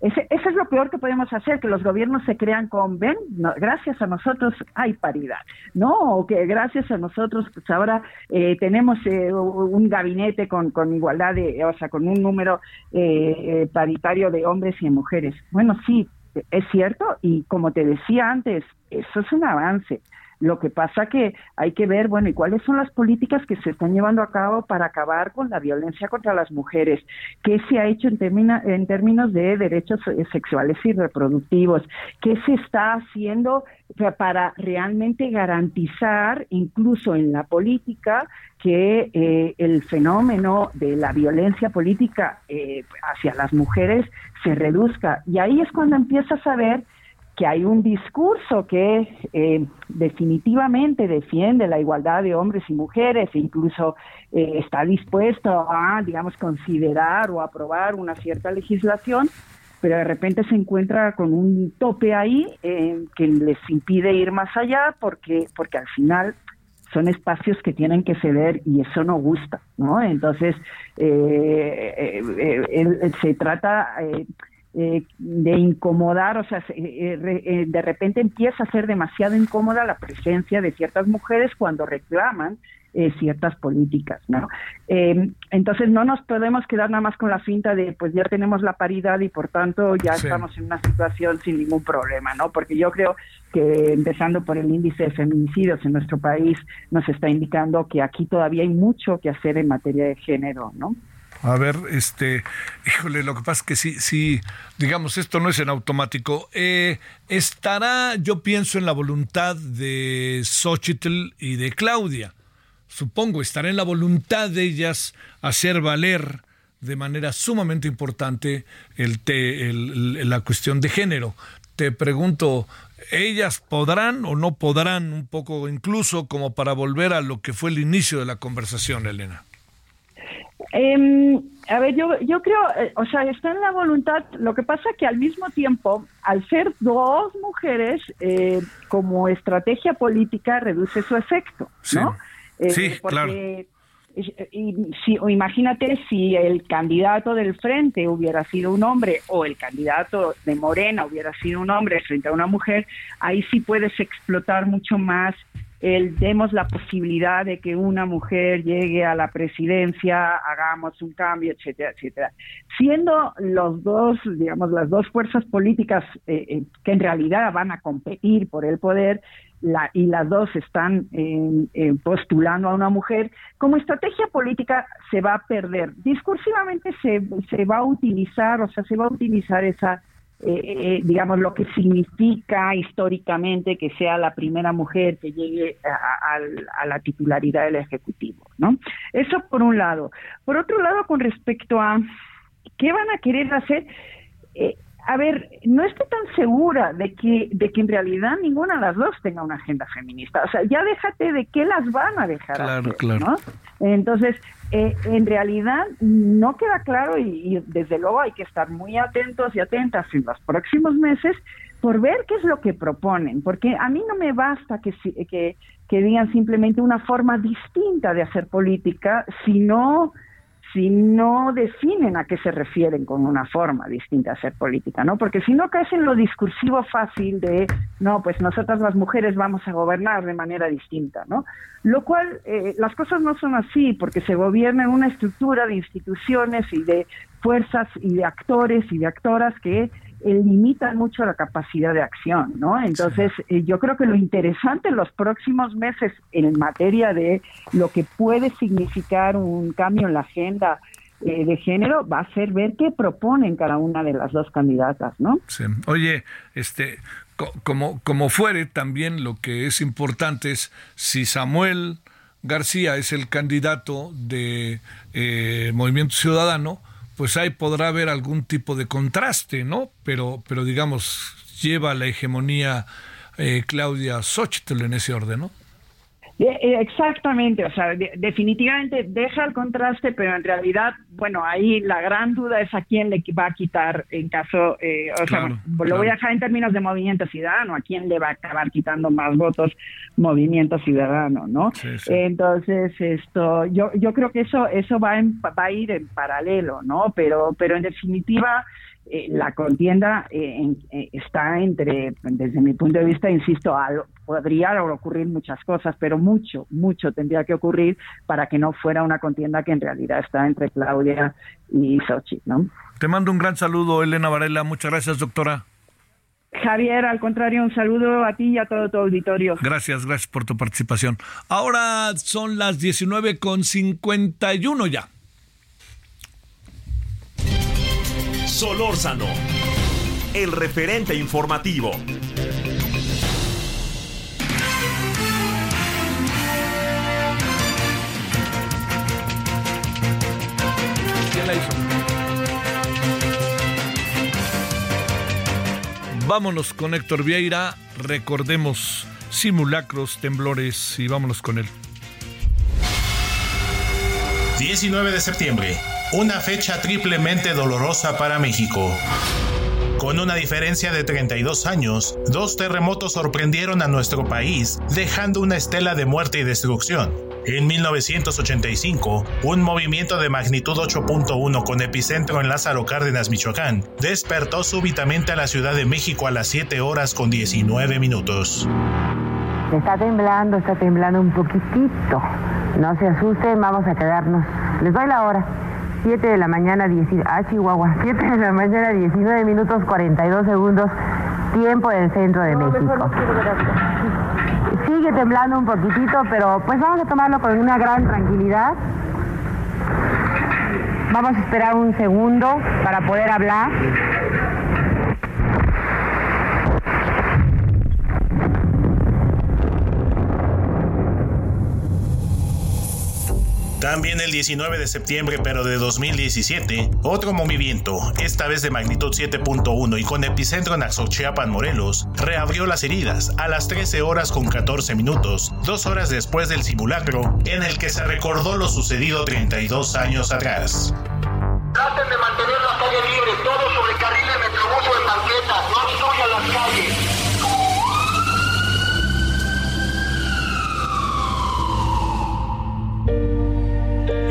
ese, eso es lo peor que podemos hacer, que los gobiernos se crean con, ven, gracias a nosotros hay paridad, ¿no? O que gracias a nosotros, pues ahora eh, tenemos eh, un gabinete con, con igualdad, de, o sea, con un número eh, paritario de hombres y mujeres. Bueno, sí, es cierto, y como te decía antes, eso es un avance. Lo que pasa que hay que ver, bueno, y cuáles son las políticas que se están llevando a cabo para acabar con la violencia contra las mujeres, qué se ha hecho en, en términos de derechos eh, sexuales y reproductivos, qué se está haciendo para realmente garantizar, incluso en la política, que eh, el fenómeno de la violencia política eh, hacia las mujeres se reduzca. Y ahí es cuando empiezas a ver que hay un discurso que eh, definitivamente defiende la igualdad de hombres y mujeres e incluso eh, está dispuesto a, digamos, considerar o aprobar una cierta legislación, pero de repente se encuentra con un tope ahí eh, que les impide ir más allá porque, porque al final son espacios que tienen que ceder y eso no gusta, ¿no? Entonces, se trata eh, de incomodar, o sea, eh, eh, de repente empieza a ser demasiado incómoda la presencia de ciertas mujeres cuando reclaman ciertas políticas, ¿no? entonces no nos podemos quedar nada más con la finta de pues ya tenemos la paridad y por tanto ya estamos en una situación sin ningún problema, ¿no? Porque yo creo que empezando por el índice de feminicidios en nuestro país nos está indicando que aquí todavía hay mucho que hacer en materia de género, ¿no? A ver, este, híjole, lo que pasa es que sí, sí, digamos, esto no es en automático. Eh, estará, yo pienso, en la voluntad de Xochitl y de Claudia. Supongo, estará en la voluntad de ellas hacer valer de manera sumamente importante el, la cuestión de género. Te pregunto, ¿ellas podrán o no podrán un poco, incluso como para volver a lo que fue el inicio de la conversación, Elena? Eh, a ver, yo, yo creo, eh, o sea, está en la voluntad. Lo que pasa que al mismo tiempo, al ser dos mujeres, eh, como estrategia política reduce su efecto, ¿no? Sí, eh, claro. Y, si, o imagínate si el candidato del frente hubiera sido un hombre o el candidato de Morena hubiera sido un hombre frente a una mujer, ahí sí puedes explotar mucho más el demos la posibilidad de que una mujer llegue a la presidencia, hagamos un cambio, etcétera, etcétera. Siendo los dos, digamos, las dos fuerzas políticas eh, eh, que en realidad van a competir por el poder, la, y las dos están postulando a una mujer, como estrategia política se va a perder. Discursivamente se, se va a utilizar, o sea, se va a utilizar esa eh, eh, digamos, lo que significa históricamente que sea la primera mujer que llegue a, la titularidad del Ejecutivo, ¿no? Eso por un lado. Por otro lado, con respecto a qué van a querer hacer, eh, a ver, no estoy tan segura de que, de que en realidad ninguna de las dos tenga una agenda feminista. O sea, ya déjate de qué las van a dejar claro, claro. ¿no? Entonces, eh, en realidad no queda claro y, desde luego hay que estar muy atentos y atentas en los próximos meses por ver qué es lo que proponen, porque a mí no me basta que, que, que digan simplemente una forma distinta de hacer política, sino si no definen a qué se refieren con una forma distinta de hacer política, ¿no? Porque si no caes en lo discursivo fácil de, no, pues nosotras las mujeres vamos a gobernar de manera distinta, ¿no? Lo cual, eh, las cosas no son así, porque se gobierna en una estructura de instituciones y de fuerzas y de actores y de actoras que limitan mucho la capacidad de acción, ¿no? Entonces, eh, yo creo que lo interesante en los próximos meses en materia de lo que puede significar un cambio en la agenda eh, de género va a ser ver qué proponen cada una de las dos candidatas, ¿no? Sí. Oye, este, como, como fuere, también lo que es importante es si Samuel García es el candidato de eh, Movimiento Ciudadano, pues ahí podrá haber algún tipo de contraste, ¿no? Pero, pero digamos, lleva la hegemonía eh, Claudia Xochitl en ese orden, ¿no? Eh, exactamente, o sea, definitivamente deja el contraste, pero en realidad, bueno, ahí la gran duda es a quién le va a quitar en caso, eh, o sea, lo voy a dejar en términos de movimiento ciudadano, a quién le va a acabar quitando más votos movimiento ciudadano, ¿no? Entonces, esto, yo, yo creo que eso, eso va, va a ir en paralelo, ¿no? Pero, pero en definitiva, eh, la contienda eh, eh, está entre, desde mi punto de vista, insisto, podría ocurrir muchas cosas, pero mucho, mucho tendría que ocurrir para que no fuera una contienda que en realidad está entre Claudia y Sochi, ¿no? Te mando un gran saludo, Elena Varela. Muchas gracias, doctora. Javier, al contrario, un saludo a ti y a todo tu auditorio. Gracias, gracias por tu participación. Ahora son las 19.51 ya. Solórzano, el referente informativo. Vámonos con Héctor Vieira, recordemos simulacros, temblores y vámonos con él. 19 de septiembre, una fecha triplemente dolorosa para México. Con una diferencia de 32 años, dos terremotos sorprendieron a nuestro país, dejando una estela de muerte y destrucción. En 1985, un movimiento de magnitud 8.1 con epicentro en Lázaro Cárdenas, Michoacán, despertó súbitamente a la Ciudad de México a las 7 horas con 19 minutos. Está temblando, está temblando un poquitito. No se asusten, vamos a quedarnos. Les doy la hora. 7 de la mañana, 10, ah, Chihuahua, 7 de la mañana, 19 minutos 42 segundos, tiempo del centro de México. Sigue temblando un poquitito, pero pues vamos a tomarlo con una gran tranquilidad. Vamos a esperar un segundo para poder hablar. También el 19 de septiembre, pero de 2017, otro movimiento, esta vez de magnitud 7.1 y con epicentro en Axochiapan, Morelos, reabrió las heridas a las 13 horas con 14 minutos, dos horas después del simulacro, en el que se recordó lo sucedido 32 años atrás. Traten de mantener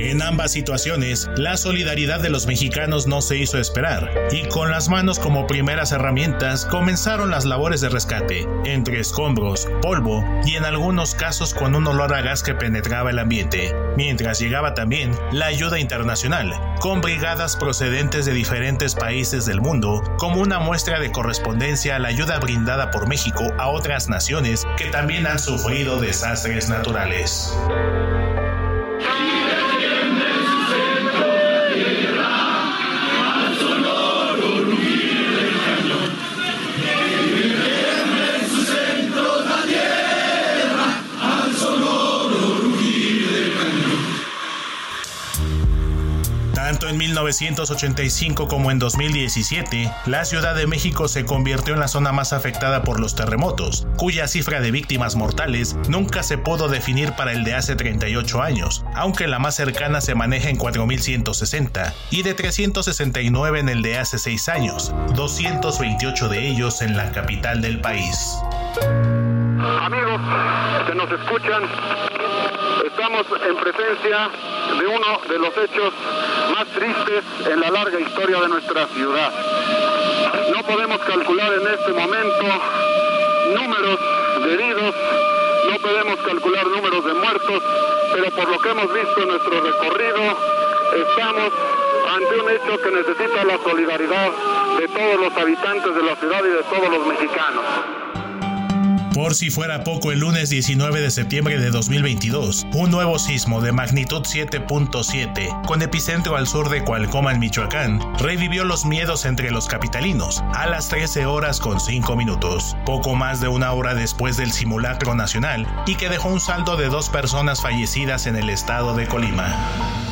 En ambas situaciones, la solidaridad de los mexicanos no se hizo esperar, y con las manos como primeras herramientas comenzaron las labores de rescate, entre escombros, polvo y en algunos casos con un olor a gas que penetraba el ambiente, mientras llegaba también la ayuda internacional, con brigadas procedentes de diferentes países del mundo, como una muestra de correspondencia a la ayuda brindada por México a otras naciones que también han sufrido desastres naturales. Tanto en 1985 como en 2017, la Ciudad de México se convirtió en la zona más afectada por los terremotos, cuya cifra de víctimas mortales nunca se pudo definir para el de hace 38 años, aunque la más cercana se maneja en 4.160 y de 369 en el de hace 6 años, 228 de ellos en la capital del país. Amigos que nos escuchan, estamos en presencia de uno de los hechos más tristes en la larga historia de nuestra ciudad. No podemos calcular en este momento números de heridos, no podemos calcular números de muertos, pero por lo que hemos visto en nuestro recorrido, estamos ante un hecho que necesita la solidaridad de todos los habitantes de la ciudad y de todos los mexicanos. Por si fuera poco, el lunes 19 de septiembre de 2022, un nuevo sismo de magnitud 7.7, con epicentro al sur de Cualcoma en Michoacán, revivió los miedos entre los capitalinos a las 13 horas con 5 minutos, poco más de una hora después del simulacro nacional, y que dejó un saldo de dos personas fallecidas en el estado de Colima.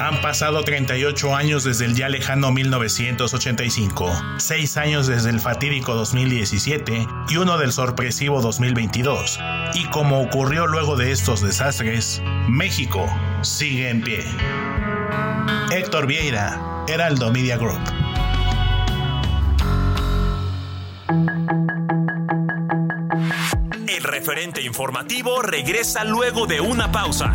Han pasado 38 años desde el ya lejano 1985, 6 años desde el fatídico 2017 y uno del sorpresivo 2022. Y como ocurrió luego de estos desastres, México sigue en pie. Héctor Vieira, Heraldo Media Group. El referente informativo regresa luego de una pausa.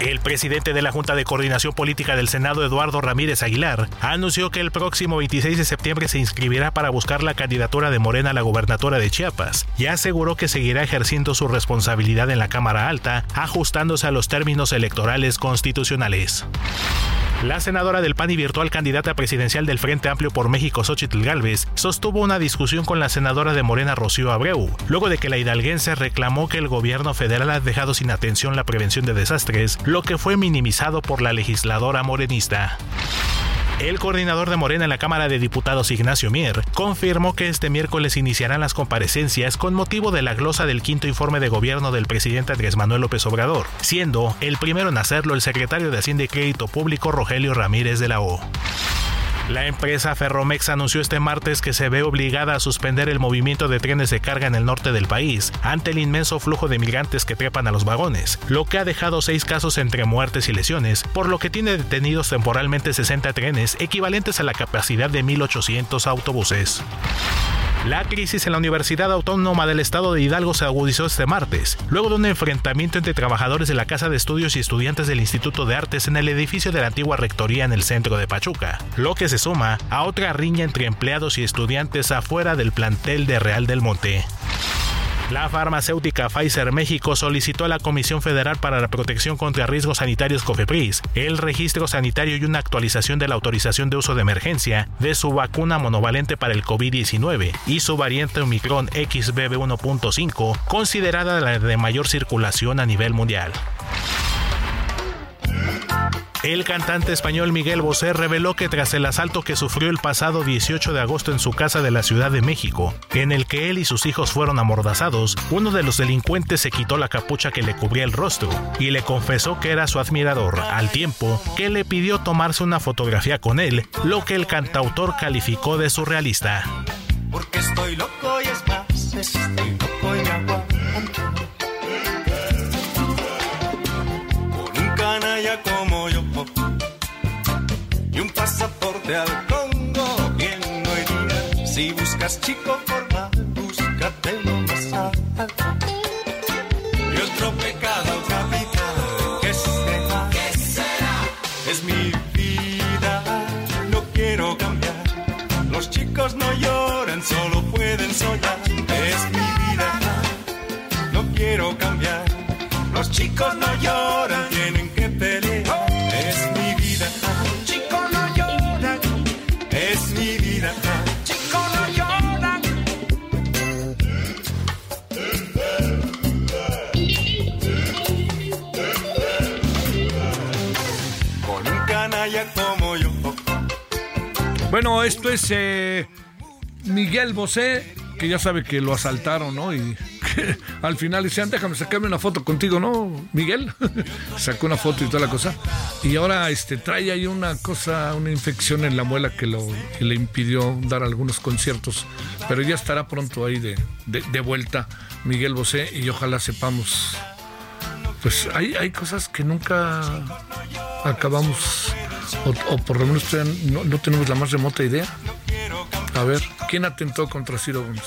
El presidente de la Junta de Coordinación Política del Senado, Eduardo Ramírez Aguilar, anunció que el próximo 26 de septiembre se inscribirá para buscar la candidatura de Morena a la gobernatura de Chiapas y aseguró que seguirá ejerciendo su responsabilidad en la Cámara Alta, ajustándose a los términos electorales constitucionales. La senadora del PAN y virtual candidata presidencial del Frente Amplio por México, Xochitl Gálvez, sostuvo una discusión con la senadora de Morena, Rocío Abreu, luego de que la hidalguense reclamó que el gobierno federal ha dejado sin atención la prevención de desastres, lo que fue minimizado por la legisladora morenista. El coordinador de Morena en la Cámara de Diputados, Ignacio Mier, confirmó que este miércoles iniciarán las comparecencias con motivo de la glosa del quinto informe de gobierno del presidente Andrés Manuel López Obrador, siendo el primero en hacerlo el secretario de Hacienda y Crédito Público Rogelio Ramírez de la O. La empresa Ferromex anunció este martes que se ve obligada a suspender el movimiento de trenes de carga en el norte del país ante el inmenso flujo de migrantes que trepan a los vagones, lo que ha dejado seis casos entre muertes y lesiones, por lo que tiene detenidos temporalmente 60 trenes equivalentes a la capacidad de 1.800 autobuses. La crisis en la Universidad Autónoma del Estado de Hidalgo se agudizó este martes, luego de un enfrentamiento entre trabajadores de la Casa de Estudios y estudiantes del Instituto de Artes en el edificio de la antigua rectoría en el centro de Pachuca, lo que se suma a otra riña entre empleados y estudiantes afuera del plantel de Real del Monte. La farmacéutica Pfizer México solicitó a la Comisión Federal para la Protección contra Riesgos Sanitarios COFEPRIS el registro sanitario y una actualización de la autorización de uso de emergencia de su vacuna monovalente para el COVID-19 y su variante Omicron XBB1.5, considerada la de mayor circulación a nivel mundial. El cantante español Miguel Bosé reveló que tras el asalto que sufrió el pasado 18 de agosto en su casa de la Ciudad de México, en el que él y sus hijos fueron amordazados, uno de los delincuentes se quitó la capucha que le cubría el rostro y le confesó que era su admirador, al tiempo que le pidió tomarse una fotografía con él, lo que el cantautor calificó de surrealista. Si Esto es eh, Miguel Bosé, que ya sabe que lo asaltaron, ¿no? Y al final decían, déjame sacarme una foto contigo, ¿no, Miguel? Sacó una foto y toda la cosa. Y ahora este, trae ahí una cosa, una infección en la muela que, lo, le impidió dar algunos conciertos. Pero ya estará pronto ahí de, de, de vuelta Miguel Bosé y ojalá sepamos. Pues hay, hay cosas que nunca acabamos, o, por lo menos no, no tenemos la más remota idea. A ver, ¿quién atentó contra Ciro Gómez?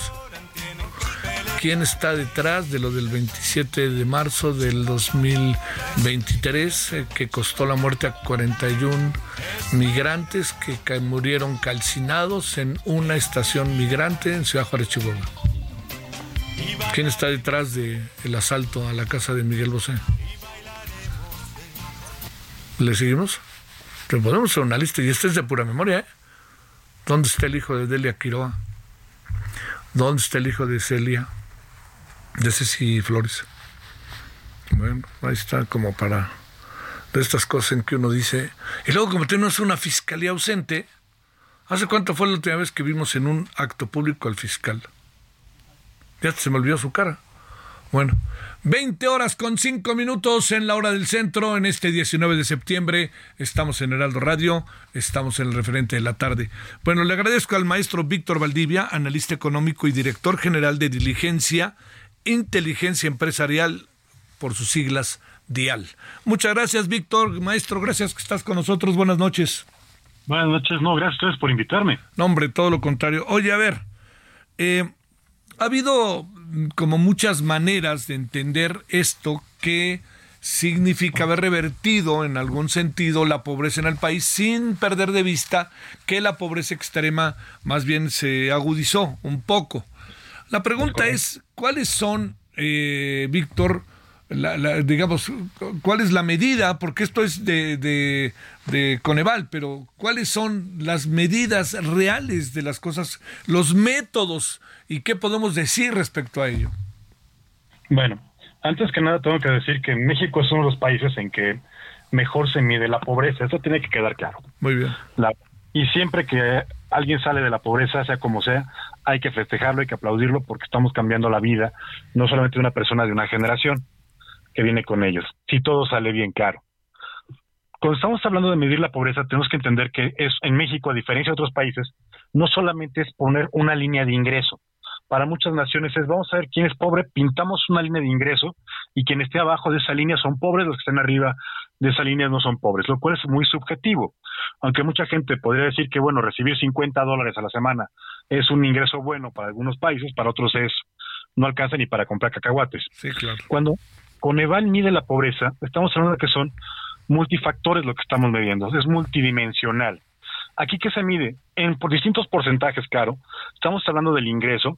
¿Quién está detrás de lo del 27 de marzo del 2023 eh, que costó la muerte a 41 migrantes que murieron calcinados en una estación migrante en Ciudad Juárez, Chihuahua? ¿Quién está detrás del asalto a la casa de Miguel Bosé? ¿Le seguimos? Te podemos hacer una lista y este es de pura memoria, ¿eh? ¿Dónde está el hijo de Delia Quiroa? ¿Dónde está el hijo de Celia? De Ceci Flores. Bueno, ahí está como para de estas cosas en que uno dice. Y luego, como tenemos una fiscalía ausente, ¿hace cuánto fue la última vez que vimos en un acto público al fiscal? Ya se me olvidó su cara. Bueno, 20 horas con 5 minutos en la hora del centro, en este 19 de septiembre. Estamos en Heraldo Radio, estamos en el referente de la tarde. Bueno, le agradezco al maestro Víctor Valdivia, analista económico y director general de Diligencia, Inteligencia Empresarial, por sus siglas, DIAL. Muchas gracias, Víctor. Maestro, gracias que estás con nosotros. Buenas noches. Buenas noches, no, gracias a ustedes por invitarme. No, hombre, todo lo contrario. Oye, a ver, eh, ha habido como muchas maneras de entender esto que significa haber revertido en algún sentido la pobreza en el país sin perder de vista que la pobreza extrema más bien se agudizó un poco. La pregunta es, ¿cuáles son, eh, Víctor, la, la- digamos, cuál es la medida? Porque esto es de, de, de Coneval, pero ¿cuáles son las medidas reales de las cosas, los métodos y qué podemos decir respecto a ello? Bueno, antes que nada tengo que decir que México es uno de los países en que mejor se mide la pobreza, eso tiene que quedar claro. Muy bien. La- y siempre que alguien sale de la pobreza, sea como sea, hay que festejarlo, hay que aplaudirlo porque estamos cambiando la vida, no solamente de una persona de una generación que viene con ellos, si todo sale bien claro. Cuando estamos hablando de medir la pobreza, tenemos que entender que es en México, a diferencia de otros países, no solamente es poner una línea de ingreso. Para muchas naciones es vamos a ver quién es pobre, pintamos una línea de ingreso y quien esté abajo de esa línea son pobres, los que estén arriba de esa línea no son pobres, lo cual es muy subjetivo. Aunque mucha gente podría decir que, bueno, recibir 50 dólares a la semana es un ingreso bueno para algunos países, para otros es no alcanza ni para comprar cacahuates. Sí, claro. Cuando Coneval mide la pobreza, estamos hablando de que son multifactores lo que estamos midiendo, es multidimensional. Aquí que se mide en por distintos porcentajes, claro, estamos hablando del ingreso,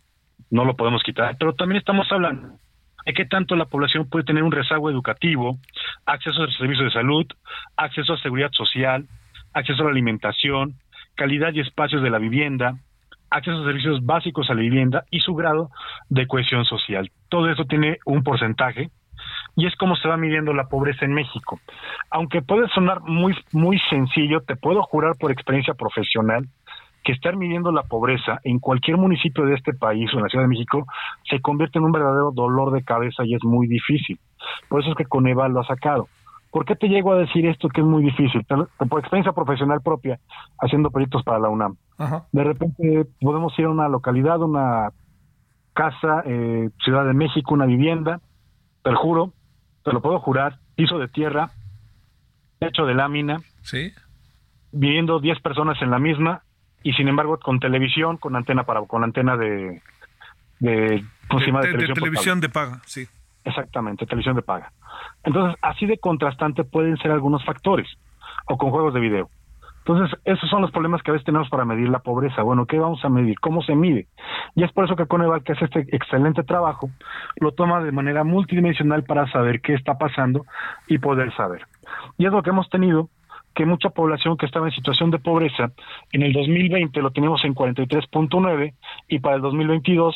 no lo podemos quitar, pero también estamos hablando de qué tanto la población puede tener un rezago educativo, acceso a servicios de salud, acceso a seguridad social, acceso a la alimentación, calidad y espacios de la vivienda, acceso a servicios básicos a la vivienda y su grado de cohesión social. Todo eso tiene un porcentaje y es como se va midiendo la pobreza en México. Aunque puede sonar muy muy sencillo, te puedo jurar por experiencia profesional que estar midiendo la pobreza en cualquier municipio de este país o en la Ciudad de México se convierte en un verdadero dolor de cabeza y es muy difícil. Por eso es que Coneval lo ha sacado. ¿Por qué te llego a decir esto que es muy difícil? Por experiencia profesional propia, haciendo proyectos para la UNAM. Ajá. De repente podemos ir a una localidad, una casa, eh, Ciudad de México, una vivienda, te lo juro, te lo puedo jurar, piso de tierra, techo de lámina, sí. viviendo 10 personas en la misma y sin embargo con televisión, con antena para con antena de de, ¿cómo se llama? De, de televisión, por televisión de paga, sí. Exactamente, televisión de paga. Entonces, así de contrastante pueden ser algunos factores, o con juegos de video. Entonces, esos son los problemas que a veces tenemos para medir la pobreza. Bueno, ¿qué vamos a medir? ¿Cómo se mide? Y es por eso que Coneval, que hace este excelente trabajo, lo toma de manera multidimensional para saber qué está pasando y poder saber. Y es lo que hemos tenido, que mucha población que estaba en situación de pobreza, en el 2020 lo teníamos en 43.9 y para el 2022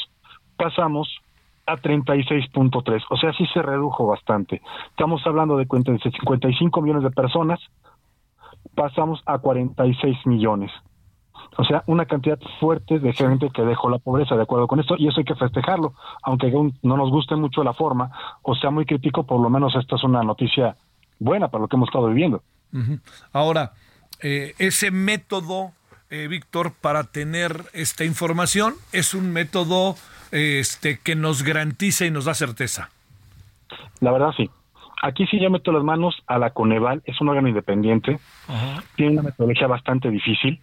pasamos a 36.3. O sea, sí se redujo bastante. Estamos hablando de 55 millones de personas, pasamos a 46 millones. O sea, una cantidad fuerte de gente que dejó la pobreza, de acuerdo con esto, y eso hay que festejarlo, aunque no nos guste mucho la forma o sea muy crítico, por lo menos esta es una noticia buena para lo que hemos estado viviendo. Ahora, eh, ese método, eh, Víctor, para tener esta información es un método eh, este, que nos garantiza y nos da certeza. La verdad sí. Aquí sí yo meto las manos a la Coneval, es un órgano independiente, tiene una metodología bastante difícil,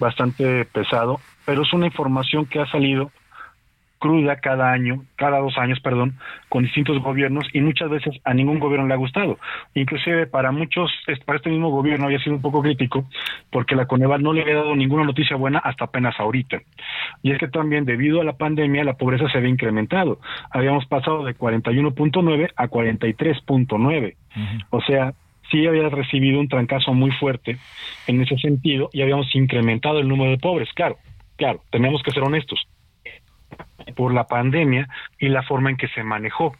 bastante pesado, pero es una información que ha salido cruda cada año, cada dos años, perdón, con distintos gobiernos y muchas veces a ningún gobierno le ha gustado. Inclusive para muchos, para este mismo gobierno había sido un poco crítico porque la Coneval no le había dado ninguna noticia buena hasta apenas ahorita. Y es que también debido a la pandemia la pobreza se había incrementado. Habíamos pasado de 41.9 a 43.9. O sea, sí había recibido un trancazo muy fuerte en ese sentido y habíamos incrementado el número de pobres. Claro, claro, tenemos que ser honestos. Por la pandemia y la forma en que se manejó,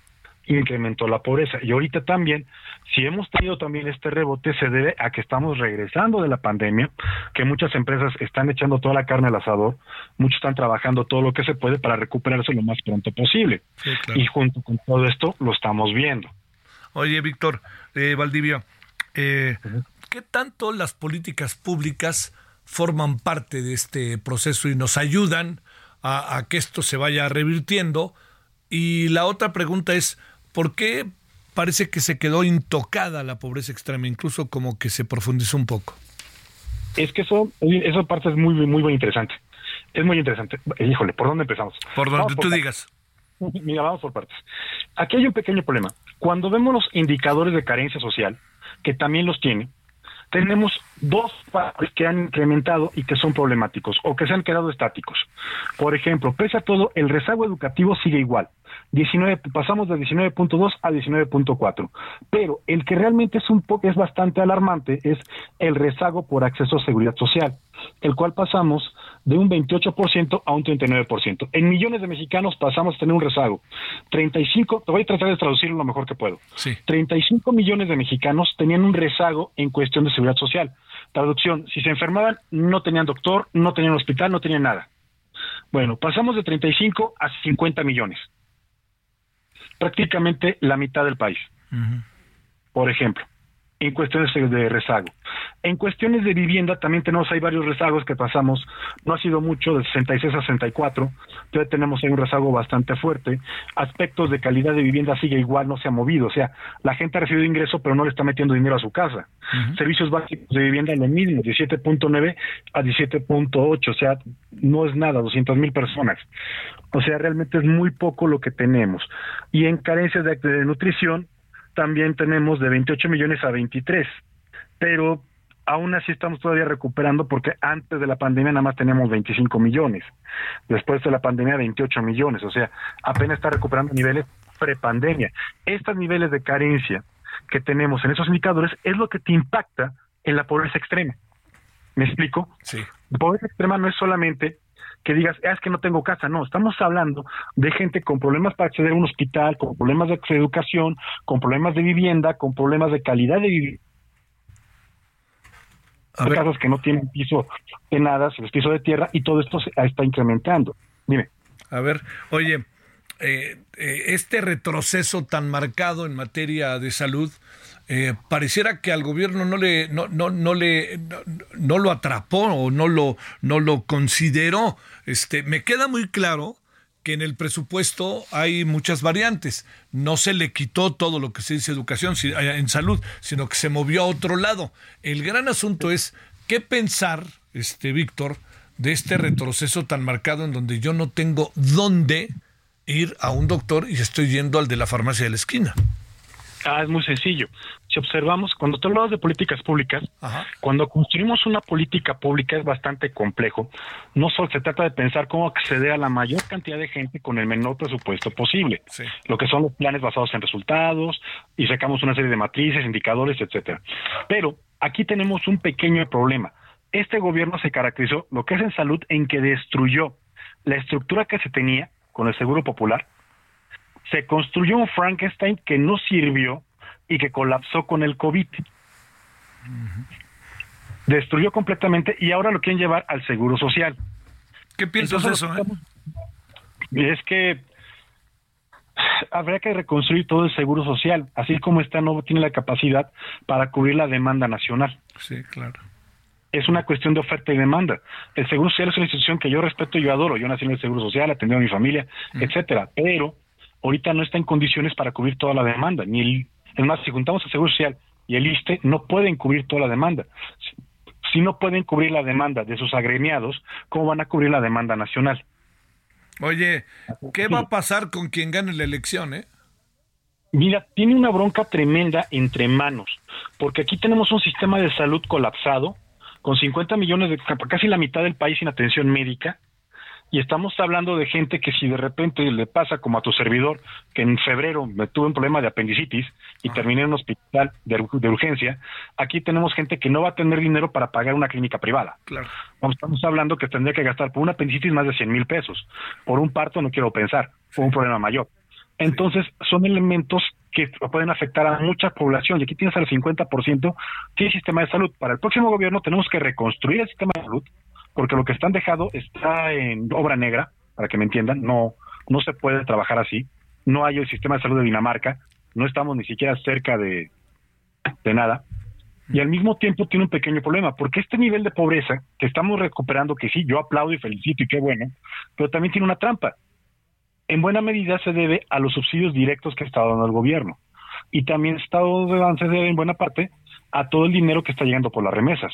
incrementó la pobreza. Y ahorita también, si hemos tenido también este rebote, se debe a que estamos regresando de la pandemia, que muchas empresas están echando toda la carne al asador, muchos están trabajando todo lo que se puede para recuperarse lo más pronto posible. Sí, claro. Y junto con todo esto lo estamos viendo. Oye, Víctor, eh, Valdivia, eh, ¿qué tanto las políticas públicas forman parte de este proceso y nos ayudan a, a que esto se vaya revirtiendo? Y la otra pregunta es, ¿por qué parece que se quedó intocada la pobreza extrema, incluso como que se profundizó un poco? Es que eso, esa parte es muy, muy, muy interesante. Es muy interesante. Híjole, ¿por dónde empezamos? Por donde tú digas. Mira, vamos por partes. Aquí hay un pequeño problema. Cuando vemos los indicadores de carencia social, que también los tiene, tenemos dos que han incrementado y que son problemáticos o que se han quedado estáticos. Por ejemplo, pese a todo, el rezago educativo sigue igual. 19, pasamos de 19.2 a 19.4. Pero el que realmente es un poco es bastante alarmante es el rezago por acceso a seguridad social, el cual pasamos de un 28% a un 39%. En millones de mexicanos pasamos a tener un rezago. 35, te voy a tratar de traducirlo lo mejor que puedo. Sí. 35 millones de mexicanos tenían un rezago en cuestión de seguridad social. Traducción, si se enfermaban, no tenían doctor, no tenían hospital, no tenían nada. Bueno, pasamos de 35 a 50 millones. Prácticamente la mitad del país, por ejemplo, en cuestiones de rezago. En cuestiones de vivienda también tenemos, hay varios rezagos que pasamos, no ha sido mucho, de 66 a 64, todavía tenemos ahí un rezago bastante fuerte. Aspectos de calidad de vivienda sigue igual, no se ha movido, o sea, la gente ha recibido ingreso pero no le está metiendo dinero a su casa. Servicios básicos de vivienda lo mismo, 17.9 a 17.8, o sea, no es nada, 200 mil personas. O sea, realmente es muy poco lo que tenemos. Y en carencias de, de nutrición, también tenemos de 28 millones a 23, pero aún así estamos todavía recuperando porque antes de la pandemia nada más teníamos 25 millones, después de la pandemia 28 millones, o sea, apenas está recuperando niveles prepandemia. Estos niveles de carencia que tenemos en esos indicadores es lo que te impacta en la pobreza extrema. ¿Me explico? Sí. La pobreza extrema no es solamente que digas, "Ah, es que no tengo casa, no, estamos hablando de gente con problemas para acceder a un hospital, con problemas de educación, con problemas de vivienda, con problemas de calidad de vivienda. Hay casas que no tienen piso de nada, se les piso de tierra y todo esto se está incrementando. Dime. A ver, oye, eh, eh, este retroceso tan marcado en materia de salud, eh, pareciera que al gobierno no le no, no, no le no, lo atrapó o no lo no lo consideró. Este, me queda muy claro que en el presupuesto hay muchas variantes. No se le quitó todo lo que se dice educación en salud, sino que se movió a otro lado. El gran asunto es qué pensar, este Víctor, de este retroceso tan marcado en donde yo no tengo dónde ir a un doctor y estoy yendo al de la farmacia de la esquina. Ah, es muy sencillo. Si observamos, cuando tú hablas de políticas públicas, cuando construimos una política pública es bastante complejo. No solo se trata de pensar cómo acceder a la mayor cantidad de gente con el menor presupuesto posible. Lo que son los planes basados en resultados y sacamos una serie de matrices, indicadores, etcétera. Pero aquí tenemos un pequeño problema. Este gobierno se caracterizó, lo que es en salud, en que destruyó la estructura que se tenía con el Seguro Popular, se construyó un Frankenstein que no sirvió y que colapsó con el COVID. Destruyó completamente y ahora lo quieren llevar al Seguro Social. ¿Qué piensas de eso? Eh? Es que habría que reconstruir todo el Seguro Social, así como está no tiene la capacidad para cubrir la demanda nacional. Sí, claro es una cuestión de oferta y demanda. El Seguro Social es una institución que yo respeto y yo adoro. Yo nací en el Seguro Social, atendí a mi familia, etcétera. Pero ahorita no está en condiciones para cubrir toda la demanda. Ni el, es más, si juntamos el Seguro Social y el ISTE, no pueden cubrir toda la demanda. Si, no pueden cubrir la demanda de sus agremiados, ¿cómo van a cubrir la demanda nacional? Oye, ¿qué va a pasar con quien gane la elección, eh? Mira, tiene una bronca tremenda entre manos, porque aquí tenemos un sistema de salud colapsado, con 50 millones de casi la mitad del país sin atención médica, y estamos hablando de gente que si de repente le pasa como a tu servidor, que en febrero me tuve un problema de apendicitis y terminé en un hospital de, urgencia, aquí tenemos gente que no va a tener dinero para pagar una clínica privada. Claro. Estamos hablando que tendría que gastar por un apendicitis más de 100 mil pesos. Por un parto no quiero pensar, fue un problema mayor. Entonces, son elementos que pueden afectar a mucha población. Y aquí tienes al 50% que sistema de salud. Para el próximo gobierno tenemos que reconstruir el sistema de salud, porque lo que están dejado está en obra negra, para que me entiendan, no, no se puede trabajar así, no hay el sistema de salud de Dinamarca, no estamos ni siquiera cerca de, de nada, y al mismo tiempo tiene un pequeño problema, porque este nivel de pobreza que estamos recuperando, que sí, yo aplaudo y felicito y qué bueno, pero también tiene una trampa. En buena medida se debe a los subsidios directos que está dando el gobierno. Y también está, se debe en buena parte a todo el dinero que está llegando por las remesas.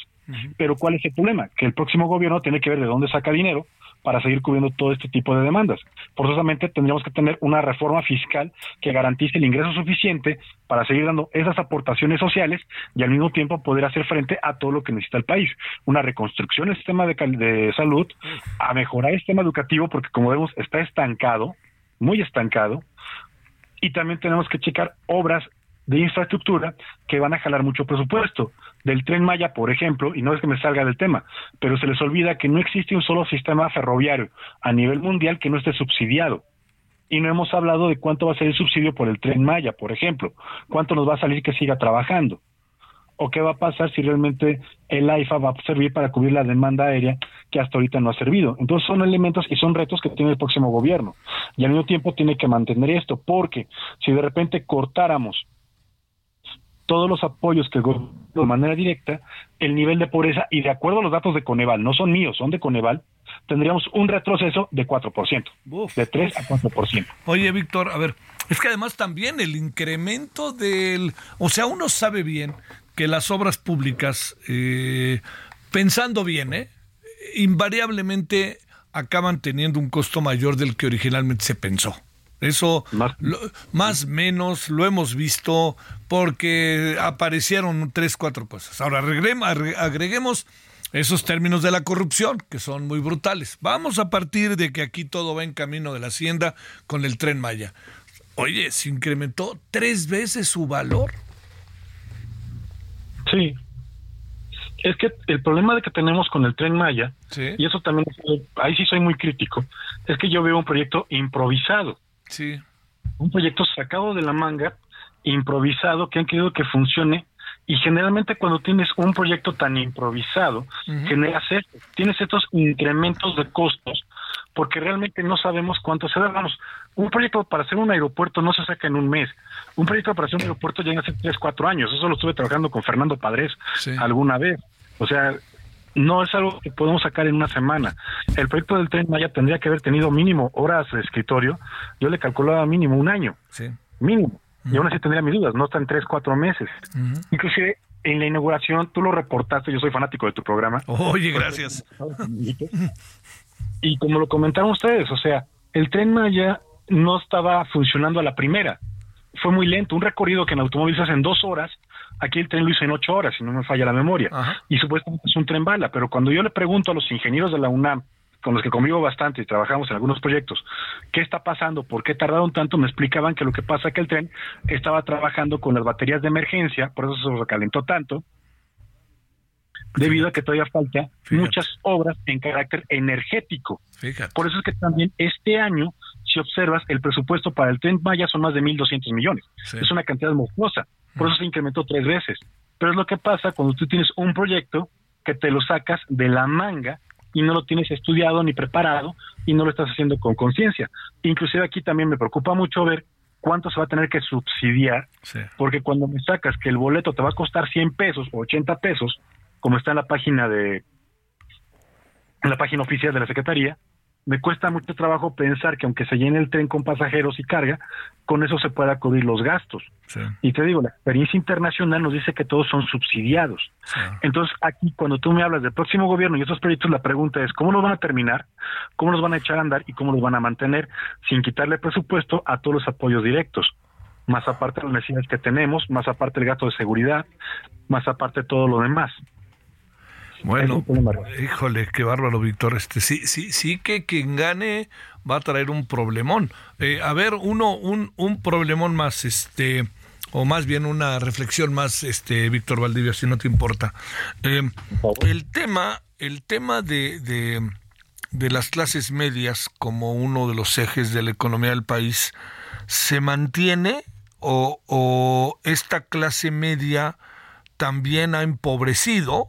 Pero ¿cuál es el problema? Que el próximo gobierno tiene que ver de dónde saca dinero para seguir cubriendo todo este tipo de demandas. Forzosamente tendríamos que tener una reforma fiscal que garantice el ingreso suficiente para seguir dando esas aportaciones sociales y al mismo tiempo poder hacer frente a todo lo que necesita el país. Una reconstrucción del sistema de, de salud, a mejorar el sistema educativo, porque como vemos está estancado, muy estancado, y también tenemos que checar obras de infraestructura que van a jalar mucho presupuesto. Del tren Maya, por ejemplo, y no es que me salga del tema, pero se les olvida que no existe un solo sistema ferroviario a nivel mundial que no esté subsidiado. Y no hemos hablado de cuánto va a ser el subsidio por el tren Maya, por ejemplo. Cuánto nos va a salir que siga trabajando. O qué va a pasar si realmente el AIFA va a servir para cubrir la demanda aérea que hasta ahorita no ha servido. Entonces son elementos y son retos que tiene el próximo gobierno. Y al mismo tiempo tiene que mantener esto, porque si de repente cortáramos todos los apoyos que de manera directa, el nivel de pobreza, y de acuerdo a los datos de Coneval, no son míos, son de Coneval, tendríamos un retroceso de 4%, de 3 a 4%. Oye, Víctor, a ver, es que además también el incremento del, o sea, uno sabe bien que las obras públicas, eh, pensando bien, ¿eh? invariablemente acaban teniendo un costo mayor del que originalmente se pensó. Eso más. menos lo hemos visto porque aparecieron tres, cuatro cosas. Ahora agreguemos esos términos de la corrupción que son muy brutales. Vamos a partir de que aquí todo va en camino de la hacienda con el tren Maya. Oye, se incrementó tres veces su valor. Sí. Es que el problema de que tenemos con el tren Maya, y eso también, ahí sí soy muy crítico, es que yo veo un proyecto improvisado Sí. Un proyecto sacado de la manga, improvisado, que han querido que funcione. Y generalmente cuando tienes un proyecto tan improvisado, generas tienes estos incrementos de costos porque realmente no sabemos cuánto se da. Vamos, un proyecto para hacer un aeropuerto no se saca en un mes. Un proyecto para hacer un aeropuerto llega hace tres, cuatro años. Eso lo estuve trabajando con Fernando Padres alguna vez. O sea, no es algo que podemos sacar en una semana. El proyecto del tren Maya tendría que haber tenido mínimo horas de escritorio. Yo le calculaba mínimo un año. Sí. Mínimo. Y aún así tendría mis dudas. No está en tres, cuatro meses. Inclusive en la inauguración tú lo reportaste. Yo soy fanático de tu programa. Oye, gracias. Y como lo comentaron ustedes, o sea, el tren Maya no estaba funcionando a la primera. Fue muy lento. Un recorrido que en automóvil se hace en dos horas, aquí el tren lo hizo en ocho horas, si no me falla la memoria. Y supuestamente es un tren bala. Pero cuando yo le pregunto a los ingenieros de la UNAM, con los que convivo bastante y trabajamos en algunos proyectos, ¿qué está pasando? ¿Por qué tardaron tanto? Me explicaban que lo que pasa es que el tren estaba trabajando con las baterías de emergencia, por eso se recalentó tanto, debido a que todavía falta muchas obras en carácter energético. Por eso es que también este año, si observas, el presupuesto para el Tren Maya son más de 1.200 millones. Es una cantidad monstruosa. Por eso se incrementó tres veces. Pero es lo que pasa cuando tú tienes un proyecto que te lo sacas de la manga y no lo tienes estudiado ni preparado y no lo estás haciendo con conciencia. Inclusive aquí también me preocupa mucho ver cuánto se va a tener que subsidiar, porque cuando me sacas que el boleto te va a costar 100 pesos o 80 pesos, como está en la página de en la página oficial de la Secretaría, me cuesta mucho trabajo pensar que aunque se llene el tren con pasajeros y carga, con eso se pueda cubrir los gastos. Y te digo, la experiencia internacional nos dice que todos son subsidiados. Entonces, aquí cuando tú me hablas del próximo gobierno y estos proyectos, la pregunta es, ¿cómo los van a terminar? ¿Cómo los van a echar a andar? ¿Y cómo los van a mantener sin quitarle presupuesto a todos los apoyos directos? Más aparte de las necesidades que tenemos, más aparte el gasto de seguridad, más aparte todo lo demás. Bueno, híjole, qué bárbaro, Víctor. Este, sí, sí, sí que quien gane va a traer un problemón. Eh, a ver, uno, un, un problemón más, este, o más bien una reflexión más, este, Víctor Valdivia, si no te importa. Eh, el tema, el tema de, de, de las clases medias como uno de los ejes de la economía del país, ¿se mantiene o, o esta clase media también ha empobrecido?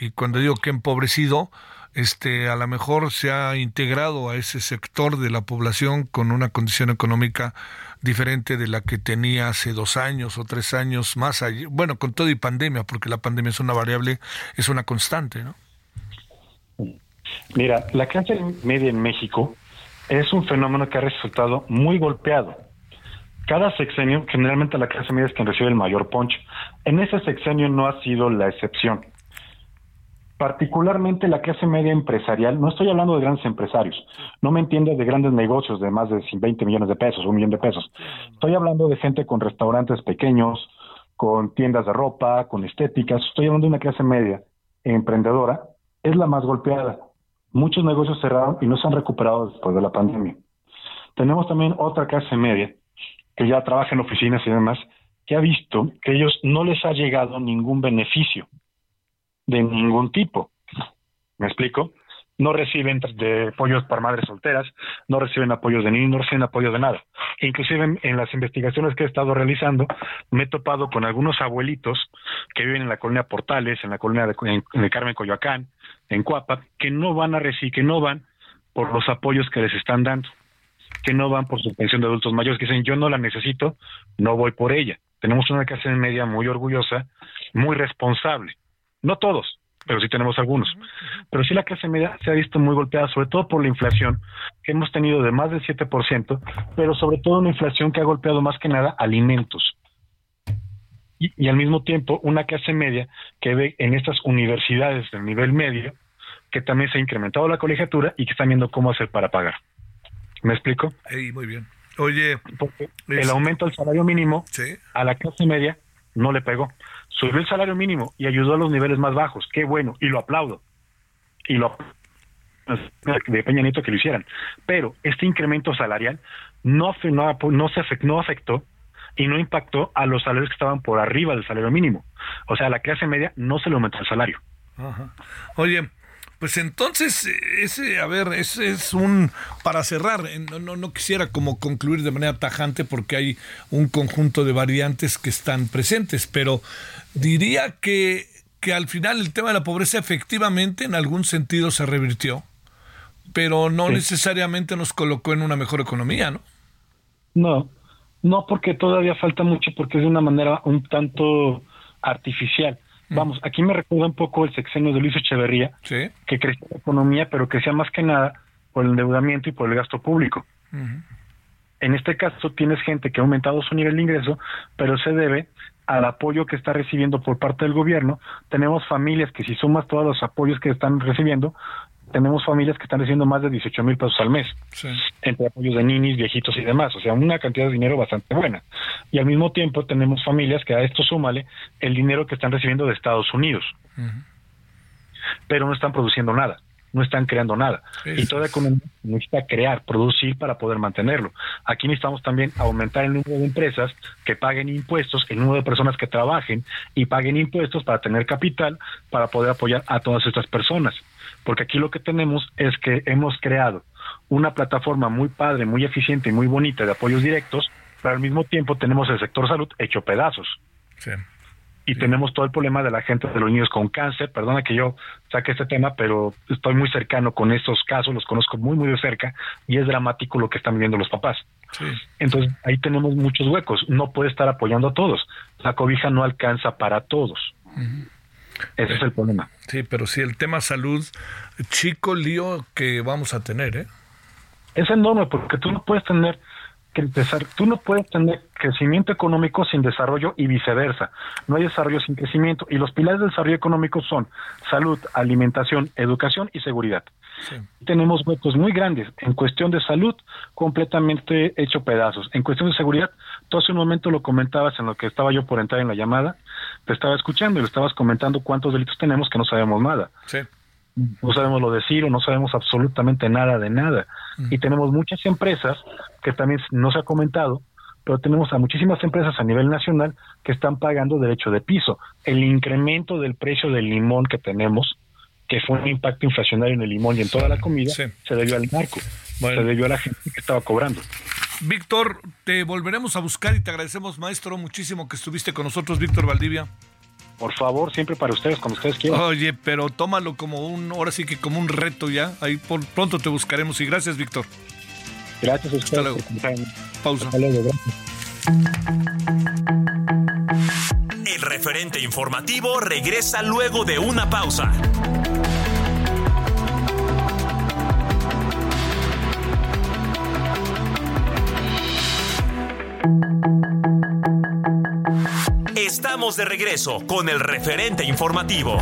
Y cuando digo que empobrecido, este, a lo mejor se ha integrado a ese sector de la población con una condición económica diferente de la que tenía hace dos años o tres años más allá, bueno, con todo y pandemia, porque la pandemia es una variable, es una constante, ¿no? Mira, la clase media en México es un fenómeno que ha resultado muy golpeado. Cada sexenio, generalmente la clase media es quien recibe el mayor poncho. En ese sexenio no ha sido la excepción particularmente la clase media empresarial, no estoy hablando de grandes empresarios, no me entiendes de grandes negocios de más de 20 millones de pesos, un millón de pesos. Estoy hablando de gente con restaurantes pequeños, con tiendas de ropa, con estéticas. Estoy hablando de una clase media emprendedora, es la más golpeada. Muchos negocios cerraron y no se han recuperado después de la pandemia. Tenemos también otra clase media que ya trabaja en oficinas y demás, que ha visto que ellos no les ha llegado ningún beneficio de ningún tipo. ¿Me explico? No reciben de apoyos para madres solteras, no reciben apoyos de niños, no reciben apoyo de nada. Inclusive en, las investigaciones que he estado realizando, me he topado con algunos abuelitos que viven en la colonia Portales, en la colonia de, en, Carmen Coyoacán, en Cuapa, que no van a recibir, que no van por los apoyos que les están dando, que no van por su pensión de adultos mayores, que dicen yo no la necesito, no voy por ella. Tenemos una clase media muy orgullosa, muy responsable no todos, pero sí tenemos algunos. Pero sí la clase media se ha visto muy golpeada, sobre todo por la inflación, que hemos tenido de más del 7%, pero sobre todo una inflación que ha golpeado más que nada alimentos. Y, al mismo tiempo una clase media que ve en estas universidades del nivel medio que también se ha incrementado la colegiatura y que están viendo cómo hacer para pagar. ¿Me explico? muy bien. Oye, el aumento del salario mínimo a la clase media no le pegó subió el salario mínimo y ayudó a los niveles más bajos. Qué bueno, y lo aplaudo. Y lo de Peña Nieto que lo hicieran. Pero este incremento salarial no, no, se afectó, no afectó y no impactó a los salarios que estaban por arriba del salario mínimo. O sea, a la clase media no se le aumentó el salario. Oye, pues entonces, ese, a ver, ese es un, para cerrar, no, no, no, quisiera como concluir de manera tajante porque hay un conjunto de variantes que están presentes, pero diría que, que al final el tema de la pobreza efectivamente en algún sentido se revirtió, pero no necesariamente nos colocó en una mejor economía, ¿no? No, no porque todavía falta mucho porque es de una manera un tanto artificial Vamos, aquí me recuerda un poco el sexenio de Luis Echeverría, que crecía la economía, pero crecía más que nada por el endeudamiento y por el gasto público. En este caso tienes gente que ha aumentado su nivel de ingreso, pero se debe al apoyo que está recibiendo por parte del gobierno. Tenemos familias que si sumas todos los apoyos que están recibiendo, tenemos familias que están recibiendo más de 18 mil pesos al mes, entre apoyos de ninis, viejitos y demás, o sea, una cantidad de dinero bastante buena. Y al mismo tiempo tenemos familias que a esto súmale el dinero que están recibiendo de Estados Unidos, pero no están produciendo nada no están creando nada. Y toda economía necesita crear, producir para poder mantenerlo. Aquí necesitamos también aumentar el número de empresas que paguen impuestos, el número de personas que trabajen y paguen impuestos para tener capital para poder apoyar a todas estas personas. Porque aquí lo que tenemos es que hemos creado una plataforma muy padre, muy eficiente y muy bonita de apoyos directos, pero al mismo tiempo tenemos el sector salud hecho pedazos. Sí y tenemos todo el problema de la gente de los niños con cáncer. Perdona que yo saque este tema, pero estoy muy cercano con estos casos, los conozco muy, muy de cerca y es dramático lo que están viviendo los papás. Entonces, ahí tenemos muchos huecos. No puede estar apoyando a todos. La cobija no alcanza para todos. Ese es el problema. Sí, pero sí, el tema salud, chico lío que vamos a tener, ¿eh? Es enorme porque tú no puedes tener tú no puedes tener crecimiento económico sin desarrollo y viceversa. No hay desarrollo sin crecimiento. Y los pilares del desarrollo económico son salud, alimentación, educación y seguridad. Tenemos huecos muy grandes. En cuestión de salud, completamente hecho pedazos. En cuestión de seguridad, tú hace un momento lo comentabas en lo que estaba yo por entrar en la llamada, te estaba escuchando y le estabas comentando cuántos delitos tenemos que no sabemos nada. Sí no sabemos lo de Ciro, no sabemos absolutamente nada de nada. Y tenemos muchas empresas que también no se ha comentado, pero tenemos a muchísimas empresas a nivel nacional que están pagando derecho de piso. El incremento del precio del limón que tenemos, que fue un impacto inflacionario en el limón y en toda la comida, se debió al narco, se debió a la gente que estaba cobrando. Víctor, te volveremos a buscar y te agradecemos, maestro, muchísimo que estuviste con nosotros, Víctor Valdivia. Por favor, siempre para ustedes, como ustedes quieran. Oye, pero tómalo como un, ahora sí que como un reto ya. Ahí por pronto te buscaremos y gracias, Víctor. Gracias a ustedes. Hasta luego. Pausa. Hasta luego, El referente informativo regresa luego de una pausa. De regreso con el referente informativo.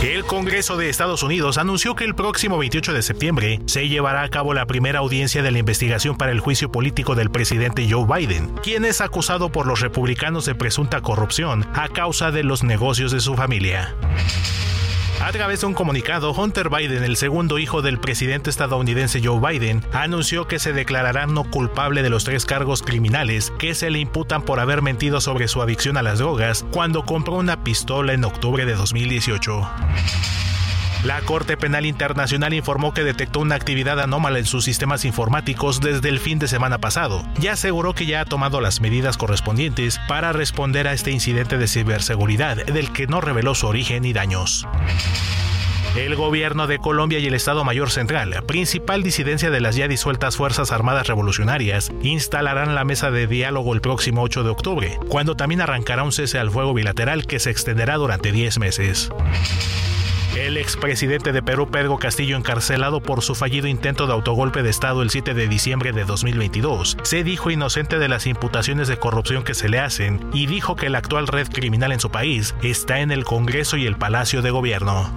El Congreso de Estados Unidos anunció que el próximo 28 de septiembre se llevará a cabo la primera audiencia de la investigación para el juicio político del presidente Joe Biden, quien es acusado por los republicanos de presunta corrupción a causa de los negocios de su familia. A través de un comunicado, Hunter Biden, el segundo hijo del presidente estadounidense Joe Biden, anunció que se declarará no culpable de los tres cargos criminales que se le imputan por haber mentido sobre su adicción a las drogas cuando compró una pistola en octubre de 2018. La Corte Penal Internacional informó que detectó una actividad anómala en sus sistemas informáticos desde el fin de semana pasado y aseguró que ya ha tomado las medidas correspondientes para responder a este incidente de ciberseguridad del que no reveló su origen y daños. El gobierno de Colombia y el Estado Mayor Central, principal disidencia de las ya disueltas Fuerzas Armadas Revolucionarias, instalarán la mesa de diálogo el próximo 8 de octubre, cuando también arrancará un cese al fuego bilateral que se extenderá durante 10 meses. El expresidente de Perú, Pedro Castillo, encarcelado por su fallido intento de autogolpe de Estado el 7 de diciembre de 2022, se dijo inocente de las imputaciones de corrupción que se le hacen y dijo que la actual red criminal en su país está en el Congreso y el Palacio de Gobierno.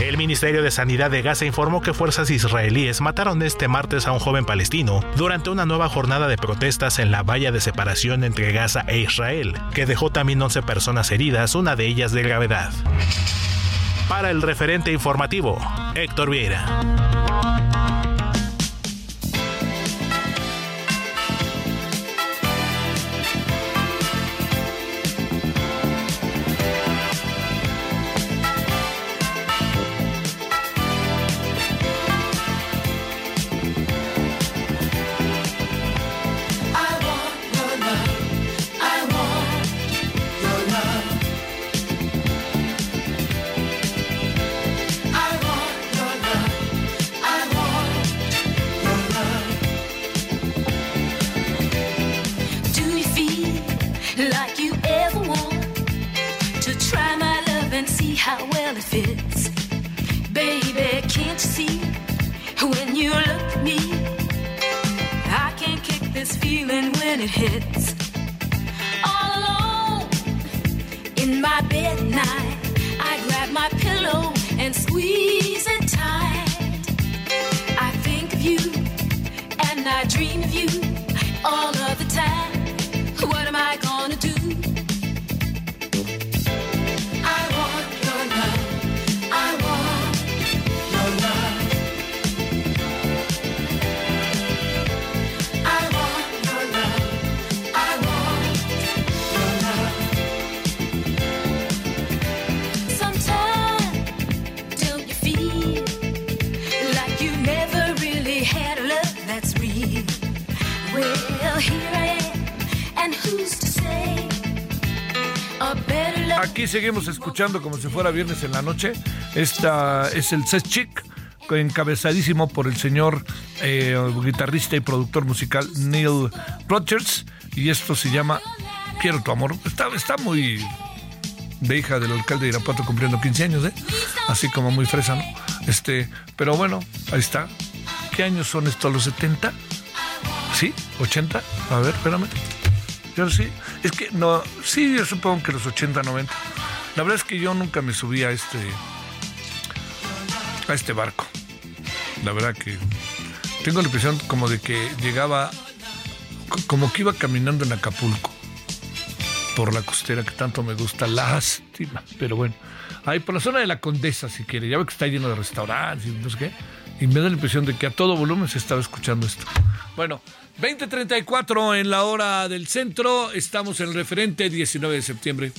El Ministerio de Sanidad de Gaza informó que fuerzas israelíes mataron este martes a un joven palestino durante una nueva jornada de protestas en la valla de separación entre Gaza e Israel, que dejó también 11 personas heridas, una de ellas de gravedad. Para el referente informativo, Héctor Vieira. How well it fits. Baby, can't you see when you look at me? I can't kick this feeling when it hits. All alone in my bed at night, I grab my pillow and squeeze it tight. I think of you and I dream of you all of the time. What am I gonna Aquí seguimos escuchando como si fuera viernes en la noche. Esta es el Set Chick, encabezadísimo por el señor eh, guitarrista y productor musical Neil Rodgers. Y esto se llama Quiero tu amor. Está, está muy de hija del alcalde de Irapuato cumpliendo 15 años, ¿eh? Así como muy fresa, ¿no? Este, pero bueno, ahí está. ¿Qué años son estos? ¿Los 70? ¿Sí? ¿80? A ver, espérame. Yo sí. Es que no, sí, yo supongo que los 80, 90. La verdad es que yo nunca me subí a este a este barco. La verdad que tengo la impresión como de que llegaba co- como que iba caminando en Acapulco por la costera que tanto me gusta, lástima, pero bueno, ahí por la zona de la Condesa si quiere, ya ve que está lleno de restaurantes y no sé qué, y me da la impresión de que a todo volumen se estaba escuchando esto. Bueno, 20:34 en la hora del centro, estamos en el referente 19 de septiembre.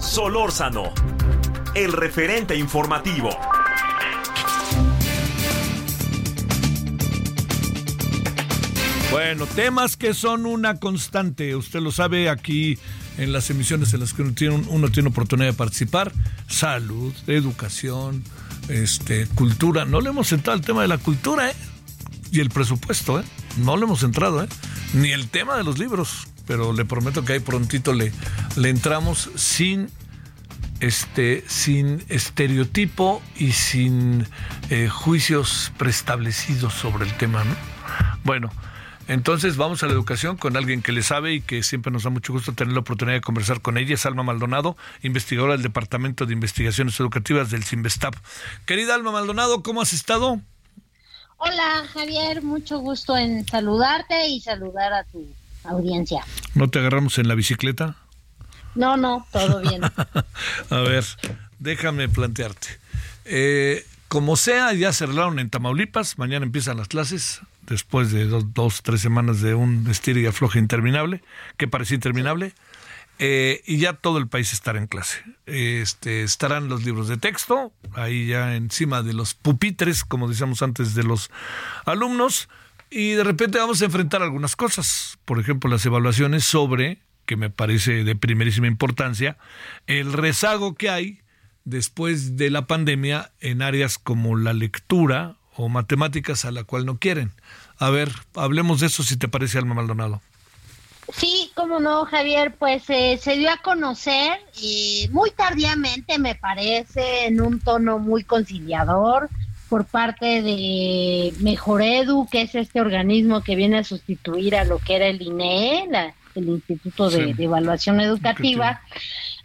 Solórzano, el referente informativo. Bueno, temas que son una constante. Usted lo sabe aquí en las emisiones en las que uno tiene, oportunidad de participar. Salud, educación, este, cultura. No le hemos entrado al tema de la cultura, ¿eh? Y el presupuesto, ¿eh? No le hemos entrado, ¿eh? Ni el tema de los libros. Pero le prometo que ahí prontito le, le entramos sin este, sin estereotipo y sin eh, juicios preestablecidos sobre el tema, ¿no? Bueno, entonces vamos a la educación con alguien que le sabe y que siempre nos da mucho gusto tener la oportunidad de conversar con ella. Es Alma Maldonado, investigadora del Departamento de Investigaciones Educativas del CIMBESTAP. Querida Alma Maldonado, ¿cómo has estado? Hola Javier, mucho gusto en saludarte y saludar a tu audiencia. ¿No te agarramos en la bicicleta? No, no, todo bien. A ver, déjame plantearte. Eh, como sea, ya cerraron en Tamaulipas, mañana empiezan las clases, después de dos, tres semanas de un estira y afloje interminable, que parecía interminable, eh, y ya todo el país estará en clase. Este, estarán los libros de texto, ahí ya encima de los pupitres, como decíamos antes, de los alumnos, y de repente vamos a enfrentar algunas cosas, por ejemplo, las evaluaciones sobre, que me parece de primerísima importancia, el rezago que hay después de la pandemia en áreas como la lectura o matemáticas a la cual no quieren. A ver, hablemos de eso si te parece, Alma Maldonado. Sí, cómo no, Javier, pues eh, se dio a conocer y muy tardíamente, me parece, en un tono muy conciliador por parte de Mejor Edu, que es este organismo que viene a sustituir a lo que era el INE, la- el Instituto de, Sí. de Evaluación Educativa,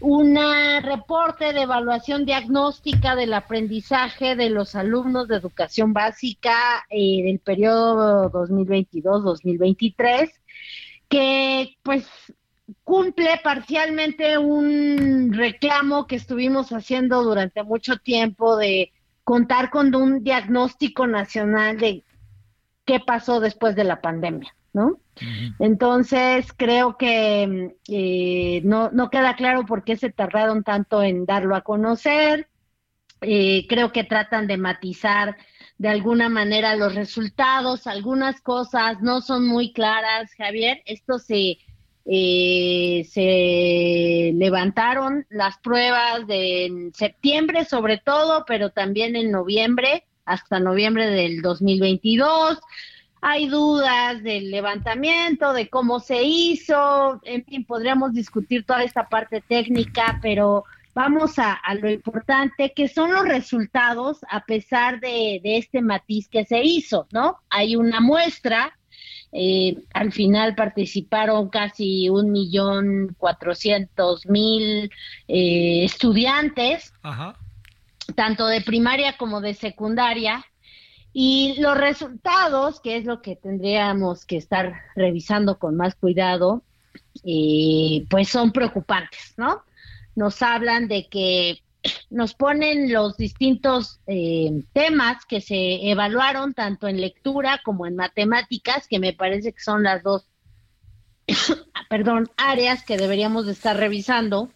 un reporte de evaluación diagnóstica del aprendizaje de los alumnos de educación básica eh, del periodo 2022-2023 que pues cumple parcialmente un reclamo que estuvimos haciendo durante mucho tiempo de contar con un diagnóstico nacional de qué pasó después de la pandemia, ¿no? Entonces creo que eh, no, no queda claro por qué se tardaron tanto en darlo a conocer. Eh, creo que tratan de matizar de alguna manera los resultados, algunas cosas no son muy claras, Javier. Esto se, eh, se levantaron las pruebas de en septiembre sobre todo, pero también en noviembre hasta noviembre del 2022. Hay dudas del levantamiento, de cómo se hizo, en fin, podríamos discutir toda esta parte técnica, pero vamos a, a lo importante, que son los resultados a pesar de, de este matiz que se hizo, ¿no? Hay una muestra, eh, al final participaron casi un millón cuatrocientos mil eh, estudiantes, Ajá. tanto de primaria como de secundaria, y los resultados, que es lo que tendríamos que estar revisando con más cuidado, eh, pues son preocupantes, ¿no? Nos hablan de que nos ponen los distintos eh, temas que se evaluaron tanto en lectura como en matemáticas, que me parece que son las dos, perdón, áreas que deberíamos de estar revisando.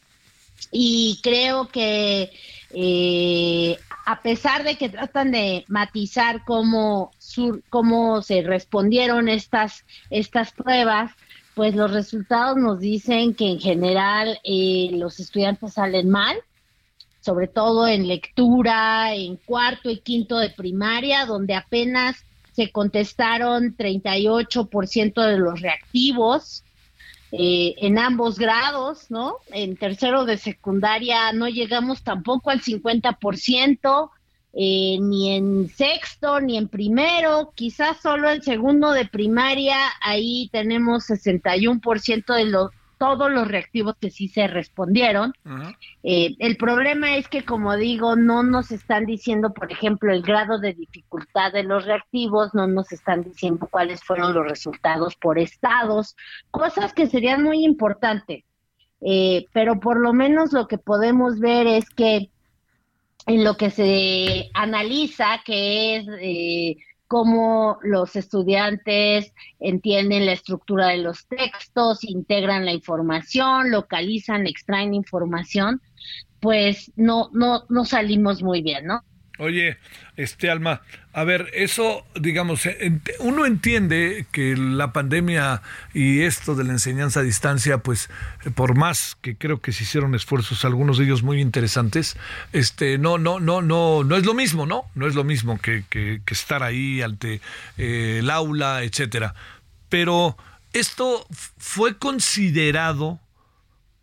Y creo que eh, a pesar de que tratan de matizar cómo, sur- cómo se respondieron estas, estas pruebas, pues los resultados nos dicen que en general eh, los estudiantes salen mal, sobre todo en lectura, en cuarto y quinto de primaria, donde apenas se contestaron 38% de los reactivos eh, en ambos grados, ¿no? En tercero de secundaria no llegamos tampoco al 50%, eh, ni en sexto, ni en primero, quizás solo en segundo de primaria, ahí tenemos 61% de los todos los reactivos que sí se respondieron. Eh, el problema es que, como digo, no nos están diciendo, por ejemplo, el grado de dificultad de los reactivos, no nos están diciendo cuáles fueron los resultados por estados, cosas que serían muy importantes. Eh, pero por lo menos lo que podemos ver es que en lo que se analiza, que es eh, cómo los estudiantes entienden la estructura de los textos, integran la información, localizan, extraen información, pues no, no, no salimos muy bien, ¿no? Oye, este Alma, a ver, eso, digamos, ent- uno entiende que la pandemia y esto de la enseñanza a distancia, pues, eh, por más que creo que se hicieron esfuerzos, algunos de ellos muy interesantes, este, no, no, no, no, no es lo mismo, ¿no? No es lo mismo que, estar ahí ante eh, el aula, etcétera. Pero esto fue considerado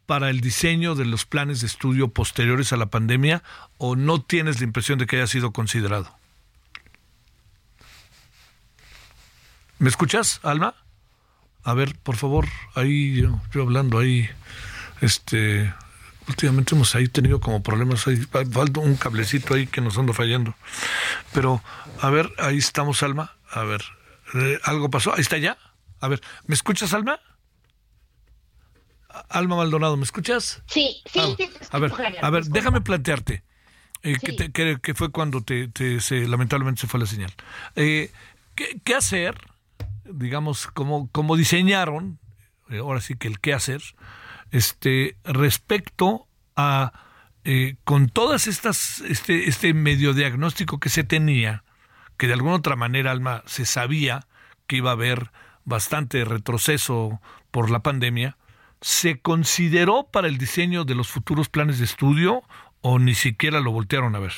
para el diseño de los planes de estudio posteriores a la pandemia o no tienes la impresión de que haya sido considerado? ¿Me escuchas, Alma? A ver, por favor, ahí yo, hablando ahí, este, últimamente hemos ahí tenido como problemas, ahí fa- falta un cablecito ahí que nos anda fallando. Pero, a ver, ahí estamos, Alma, a ver, eh, ¿algo pasó? Ahí está ya. A ver, ¿me escuchas, Alma? Alma Maldonado, ¿me escuchas? Sí, sí, Ah, sí. a ver, Javier, a ver, déjame plantearte, eh, que, te- que- que fue cuando te, te- se, lamentablemente se fue la señal. Eh, ¿qué, qué hacer? Digamos, como, como diseñaron, eh, ahora sí que el qué hacer, este, respecto a, eh, con todas estas, este, este medio diagnóstico que se tenía, que de alguna otra manera, Alma, se sabía que iba a haber bastante retroceso por la pandemia, ¿se consideró para el diseño de los futuros planes de estudio o ni siquiera lo voltearon a ver?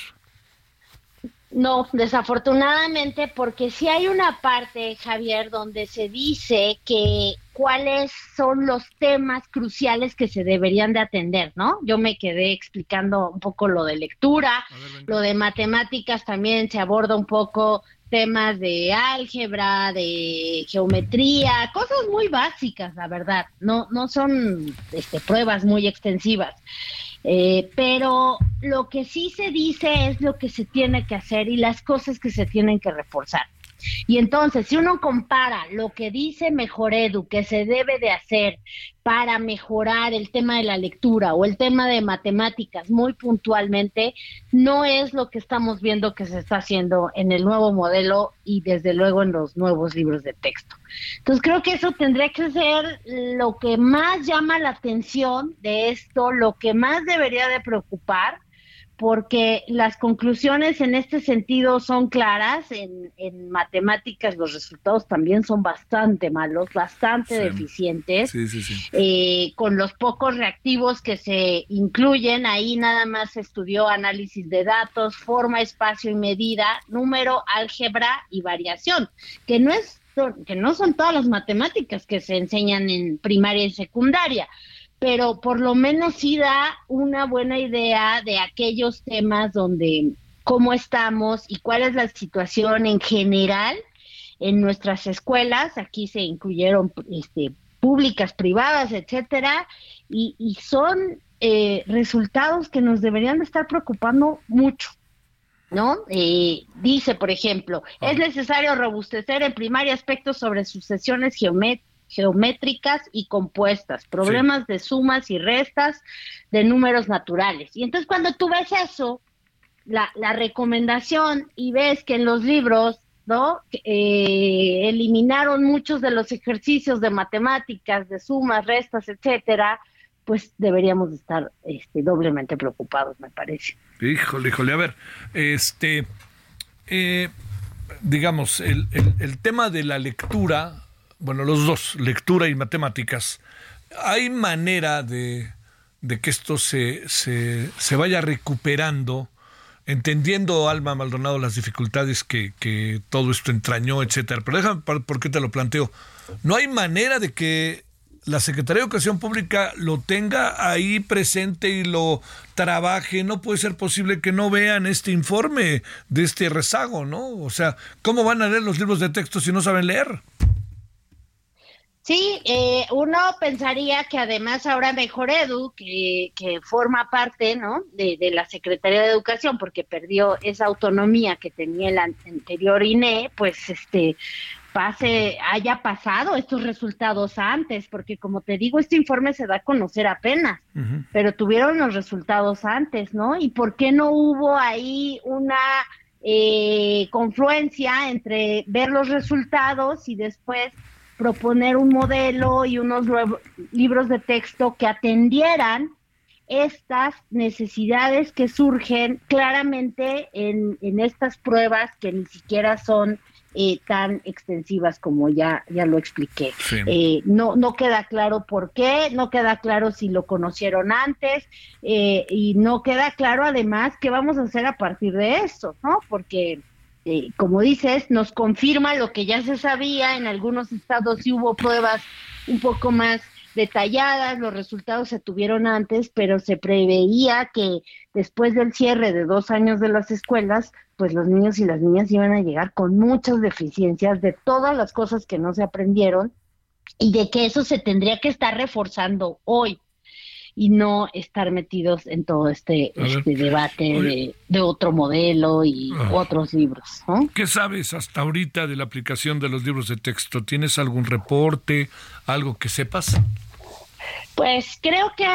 No, desafortunadamente, porque sí hay una parte, Javier, donde se dice que cuáles son los temas cruciales que se deberían de atender, ¿no? Yo me quedé explicando un poco lo de lectura, lo de matemáticas también se aborda un poco temas de álgebra, de geometría, cosas muy básicas, la verdad. No, no son este, pruebas muy extensivas. Eh, pero lo que sí se dice es lo que se tiene que hacer y las cosas que se tienen que reforzar. Y entonces, si uno compara lo que dice Mejoredu que se debe de hacer para mejorar el tema de la lectura o el tema de matemáticas muy puntualmente, no es lo que estamos viendo que se está haciendo en el nuevo modelo y desde luego en los nuevos libros de texto. Entonces creo que eso tendría que ser lo que más llama la atención de esto, lo que más debería de preocupar, porque las conclusiones en este sentido son claras. En, en matemáticas los resultados también son bastante malos, bastante Sí. deficientes. Sí, sí, sí. Eh, con los pocos reactivos que se incluyen, ahí nada más se estudió análisis de datos, forma, espacio y medida, número, álgebra y variación, que no es que no son todas las matemáticas que se enseñan en primaria y secundaria, pero por lo menos sí da una buena idea de aquellos temas donde cómo estamos y cuál es la situación en general en nuestras escuelas. Aquí se incluyeron este, públicas, privadas, etcétera, y, y son eh, resultados que nos deberían de estar preocupando mucho. ¿No? Eh, dice, por ejemplo, es necesario robustecer en primaria aspectos sobre sucesiones geométricas geométricas y compuestas, problemas de sumas y restas de números naturales. Y entonces cuando tú ves eso, la, la recomendación y ves que en los libros, ¿no? Eh, eliminaron muchos de los ejercicios de matemáticas, de sumas, restas, etcétera, pues deberíamos de estar este, doblemente preocupados, me parece. Híjole, híjole, a ver, este, eh, digamos, el, el, el tema de la lectura, bueno, los dos, lectura y matemáticas, ¿hay manera de, de que esto se, se, se, vaya recuperando, entendiendo, Alma Maldonado, las dificultades que, que todo esto entrañó, etcétera? Pero déjame, ¿por qué te lo planteo? ¿No hay manera de que la Secretaría de Educación Pública lo tenga ahí presente y lo trabaje, no puede ser posible que no vean este informe de este rezago, ¿no? O sea, ¿cómo van a leer los libros de texto si no saben leer? Sí, eh, uno pensaría que además ahora Mejor Edu, que, que forma parte ¿no? de, de, la Secretaría de Educación, porque perdió esa autonomía que tenía el anterior INE, pues este pase, haya pasado estos resultados antes, porque como te digo, este informe se da a conocer apenas, uh -huh. pero tuvieron los resultados antes, ¿no? ¿Y por qué no hubo ahí una eh, confluencia entre ver los resultados y después proponer un modelo y unos libros de texto que atendieran estas necesidades que surgen claramente en, en estas pruebas que ni siquiera son eh, tan extensivas como ya, ya lo expliqué. Sí. Eh, no, no queda claro por qué, no queda claro si lo conocieron antes eh, y no queda claro además qué vamos a hacer a partir de esto, ¿no? Porque eh, como dices, nos confirma lo que ya se sabía, en algunos estados sí hubo pruebas un poco más detalladas, los resultados se tuvieron antes, pero se preveía que después del cierre de dos años de las escuelas, pues los niños y las niñas iban a llegar con muchas deficiencias de todas las cosas que no se aprendieron y de que eso se tendría que estar reforzando hoy y no estar metidos en todo este, este debate de, de, otro modelo y Ah. otros libros. ¿no? ¿Qué sabes hasta ahorita de la aplicación de los libros de texto? ¿Tienes algún reporte, algo que sepas? Pues creo que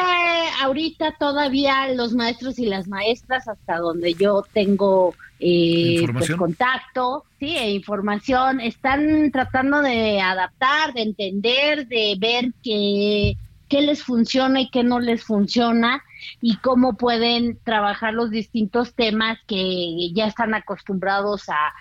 ahorita todavía los maestros y las maestras, hasta donde yo tengo eh, pues, contacto, sí, e información, están tratando de adaptar, de entender, de ver qué, qué les funciona y qué no les funciona y cómo pueden trabajar los distintos temas que ya están acostumbrados a,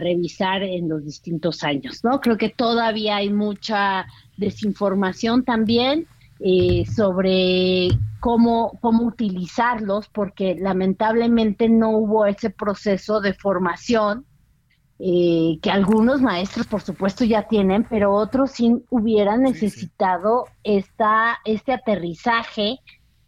revisar en los distintos años, ¿no? Creo que todavía hay mucha desinformación también eh, sobre cómo, cómo utilizarlos, porque lamentablemente no hubo ese proceso de formación eh, que algunos maestros, por supuesto, ya tienen, pero otros sí hubieran necesitado esta, este aterrizaje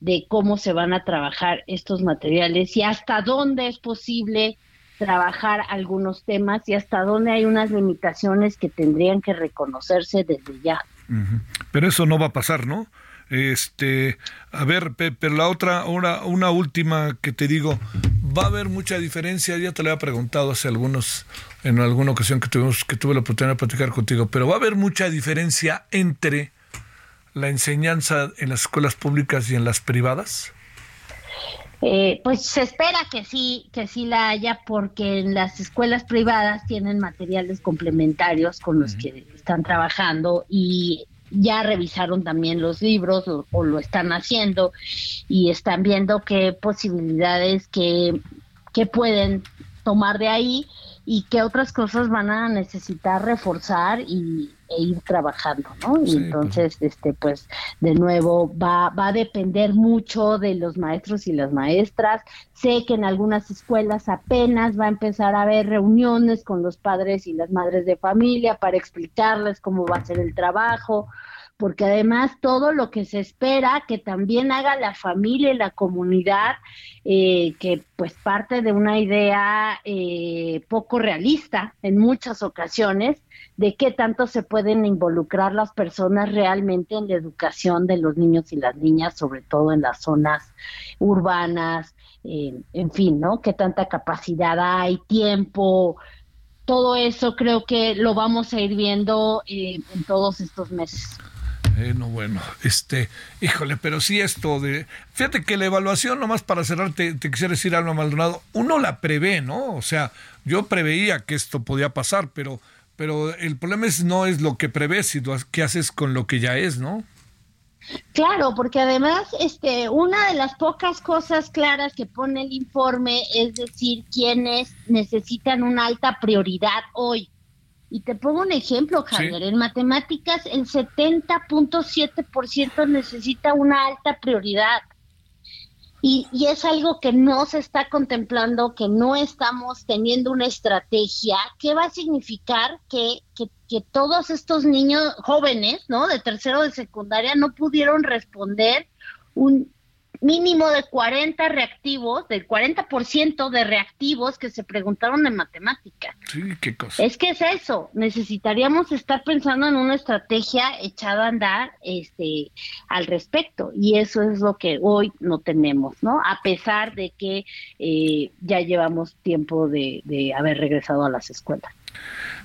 de cómo se van a trabajar estos materiales y hasta dónde es posible trabajar algunos temas y hasta dónde hay unas limitaciones que tendrían que reconocerse desde ya. Uh -huh. Pero eso no va a pasar, ¿no? Este, a ver, pero la otra, una, una última que te digo, va a haber mucha diferencia, ya te lo había preguntado hace algunos, en alguna ocasión que tuvimos, que tuve la oportunidad de platicar contigo, pero va a haber mucha diferencia entre la enseñanza en las escuelas públicas y en las privadas. Eh, pues se espera que sí, que sí la haya, porque en las escuelas privadas tienen materiales complementarios con los uh -huh. que están trabajando y ya revisaron también los libros o, o lo están haciendo y están viendo qué posibilidades que, que pueden tomar de ahí y qué otras cosas van a necesitar reforzar y, e ir trabajando, ¿no? Y entonces, este, pues, de nuevo, va, va a depender mucho de los maestros y las maestras. Sé que en algunas escuelas apenas va a empezar a haber reuniones con los padres y las madres de familia para explicarles cómo va a ser el trabajo, porque además todo lo que se espera que también haga la familia y la comunidad, eh, que pues parte de una idea eh, poco realista en muchas ocasiones, de qué tanto se pueden involucrar las personas realmente en la educación de los niños y las niñas, sobre todo en las zonas urbanas, eh, en fin, ¿no? Qué tanta capacidad hay, tiempo, todo eso creo que lo vamos a ir viendo en todos estos meses. Eh, no, bueno, este, híjole, pero sí esto de, fíjate que la evaluación, nomás para cerrar, te, quisiera decir algo, Maldonado, uno la prevé, ¿no? O sea, yo preveía que esto podía pasar, pero, pero el problema es no es lo que prevés, sino qué haces con lo que ya es, ¿no? Claro, porque además, este, una de las pocas cosas claras que pone el informe es decir quiénes necesitan una alta prioridad hoy. Y te pongo un ejemplo, Javier. En matemáticas, el 70.7% necesita una alta prioridad. Y, y, es algo que no se está contemplando, que no estamos teniendo una estrategia. ¿Qué va a significar que, que, que todos estos niños jóvenes, ¿no? De tercero de secundaria no pudieron responder un mínimo de 40 reactivos, del 40% de reactivos que se preguntaron en matemática. Sí, qué cosa. Es que es eso, necesitaríamos estar pensando en una estrategia echada a andar este, al respecto y eso es lo que hoy no tenemos, ¿no? A pesar de que eh, ya llevamos tiempo de, de haber regresado a las escuelas.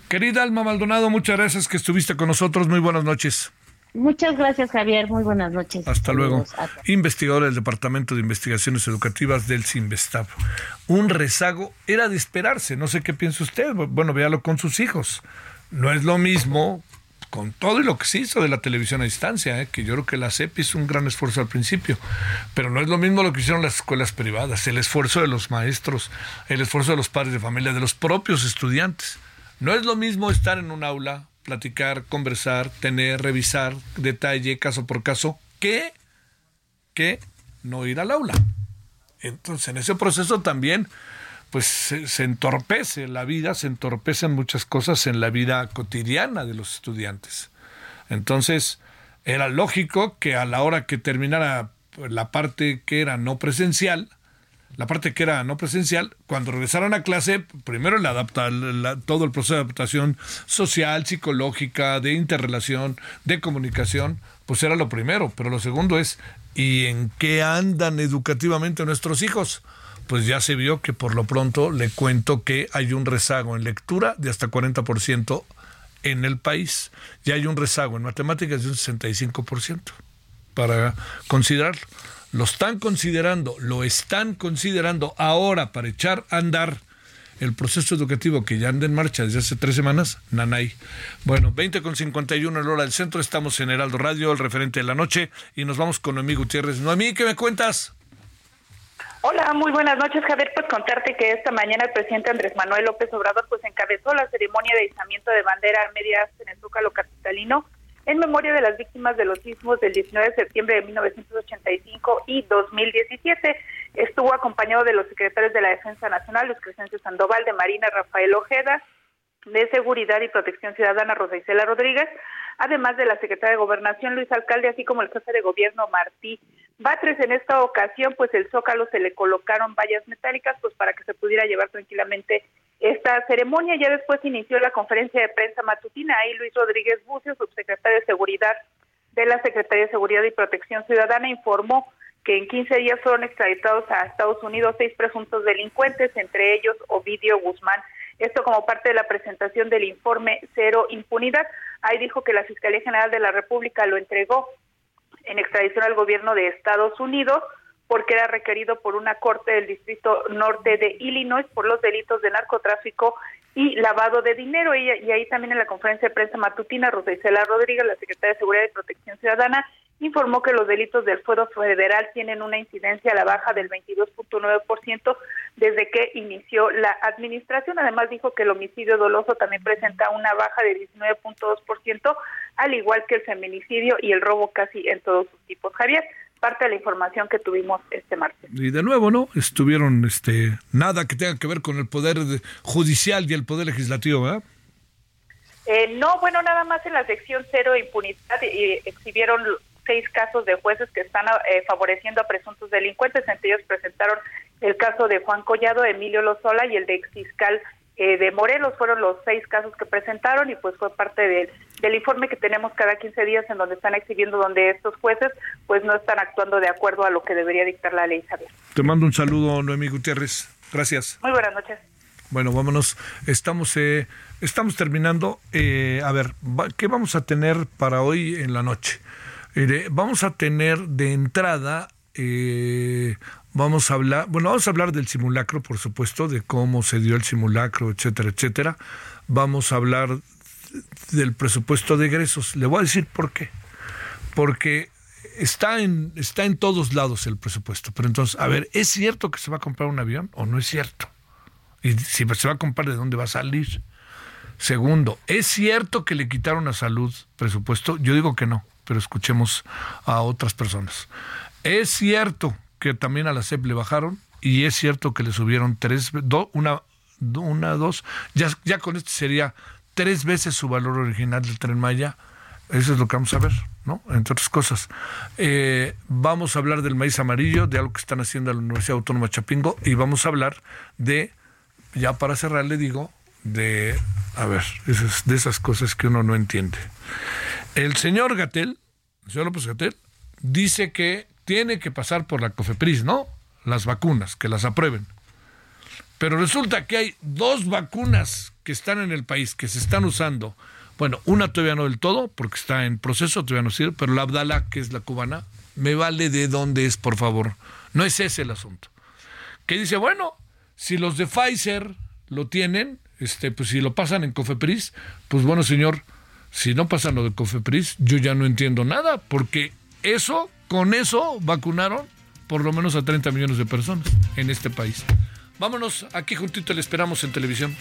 Querida Alma Maldonado, muchas gracias que estuviste con nosotros. Muy buenas noches. Muchas gracias, Javier. Muy buenas noches. Hasta luego. Investigador del Departamento de Investigaciones Educativas del CIMBESTAB. Un rezago era de esperarse. No sé qué piensa usted. Bueno, véalo con sus hijos. No es lo mismo con todo lo que se hizo de la televisión a distancia, ¿eh? que yo creo que la CEP hizo un gran esfuerzo al principio, pero no es lo mismo lo que hicieron las escuelas privadas, el esfuerzo de los maestros, el esfuerzo de los padres de familia, de los propios estudiantes. No es lo mismo estar en un aula platicar, conversar, tener, revisar detalle, caso por caso, que, que no ir al aula. Entonces, en ese proceso también, pues se, se, entorpece la vida, se entorpecen muchas cosas en la vida cotidiana de los estudiantes. Entonces, era lógico que a la hora que terminara la parte que era no presencial, la parte que era no presencial, cuando regresaron a clase, primero el adapta, la, todo el proceso de adaptación social, psicológica, de interrelación, de comunicación, pues era lo primero. Pero lo segundo es, ¿y en qué andan educativamente nuestros hijos? Pues ya se vio que por lo pronto le cuento que hay un rezago en lectura de hasta 40% en el país. Ya hay un rezago en matemáticas de un 65% para considerarlo lo están considerando, lo están considerando ahora para echar a andar el proceso educativo que ya anda en marcha desde hace tres semanas, Nanay. Bueno, 20 con 51 en hora del centro, estamos en Heraldo Radio, el referente de la noche, y nos vamos con Noemí Gutiérrez. Noemí, ¿qué me cuentas? Hola, muy buenas noches, Javier. Pues contarte que esta mañana el presidente Andrés Manuel López Obrador pues encabezó la ceremonia de izamiento de bandera a medias en el Zócalo Capitalino en memoria de las víctimas de los sismos del 19 de septiembre de 1985 y 2017. Estuvo acompañado de los secretarios de la Defensa Nacional, Luis Crescencio Sandoval, de Marina Rafael Ojeda, de Seguridad y Protección Ciudadana Rosa Isela Rodríguez, además de la secretaria de Gobernación Luis Alcalde, así como el jefe de gobierno Martí Batres. En esta ocasión, pues el Zócalo se le colocaron vallas metálicas, pues para que se pudiera llevar tranquilamente esta ceremonia. Ya después inició la conferencia de prensa matutina. Ahí Luis Rodríguez Bucio, subsecretario de Seguridad de la Secretaría de Seguridad y Protección Ciudadana, informó que en 15 días fueron extraditados a Estados Unidos seis presuntos delincuentes, entre ellos Ovidio Guzmán. Esto como parte de la presentación del informe Cero Impunidad. Ahí dijo que la Fiscalía General de la República lo entregó en extradición al gobierno de Estados Unidos porque era requerido por una corte del Distrito Norte de Illinois por los delitos de narcotráfico y lavado de dinero. Y, y ahí también en la conferencia de prensa matutina, Rosa Isela Rodríguez, la secretaria de Seguridad y Protección Ciudadana, informó que los delitos del fuero federal tienen una incidencia a la baja del 22.9% desde que inició la administración. Además dijo que el homicidio doloso también presenta una baja de 19.2%, al igual que el feminicidio y el robo casi en todos sus tipos. Javier, parte de la información que tuvimos este martes. Y de nuevo, ¿no? Estuvieron este nada que tenga que ver con el poder judicial y el poder legislativo, ¿verdad? Eh, no, bueno, nada más en la sección cero impunidad eh, exhibieron seis casos de jueces que están eh, favoreciendo a presuntos delincuentes. Entre ellos presentaron el caso de Juan Collado, Emilio Lozola y el de exfiscal eh, de Morelos. Fueron los seis casos que presentaron y pues fue parte del, del informe que tenemos cada 15 días en donde están exhibiendo donde estos jueces pues no están actuando de acuerdo a lo que debería dictar la ley, Javier. Te mando un saludo, Noemí Gutiérrez. Gracias. Muy buenas noches. Bueno, vámonos. Estamos, eh, estamos terminando. Eh, a ver, ¿qué vamos a tener para hoy en la noche? vamos a tener de entrada, eh, vamos a hablar, bueno, vamos a hablar del simulacro, por supuesto, de cómo se dio el simulacro, etcétera, etcétera. Vamos a hablar del presupuesto de egresos. Le voy a decir por qué. Porque está en, está en todos lados el presupuesto. Pero entonces, a ver, ¿es cierto que se va a comprar un avión o no es cierto? Y si se va a comprar, ¿de dónde va a salir? Segundo, ¿es cierto que le quitaron a salud presupuesto? Yo digo que no pero escuchemos a otras personas. Es cierto que también a la CEP le bajaron y es cierto que le subieron tres, una, una, dos, ya, ya con esto sería tres veces su valor original del tren Maya. Eso es lo que vamos a ver, ¿no? Entre otras cosas. Eh, vamos a hablar del maíz amarillo, de algo que están haciendo en la Universidad Autónoma Chapingo, y vamos a hablar de, ya para cerrar le digo, de, a ver, esas, de esas cosas que uno no entiende. El señor Gatel, el señor López Gatel, dice que tiene que pasar por la COFEPRIS, ¿no? Las vacunas, que las aprueben. Pero resulta que hay dos vacunas que están en el país, que se están usando. Bueno, una todavía no del todo, porque está en proceso, todavía no sirve, pero la Abdala, que es la cubana, me vale de dónde es, por favor. No es ese el asunto. Que dice, bueno, si los de Pfizer lo tienen, este, pues si lo pasan en Cofepris, pues bueno, señor, si no pasa lo de Cofepris, yo ya no entiendo nada, porque eso, con eso vacunaron por lo menos a 30 millones de personas en este país. Vámonos, aquí juntito le esperamos en televisión.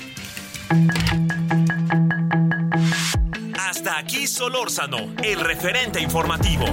Hasta aquí Solórzano, el referente informativo.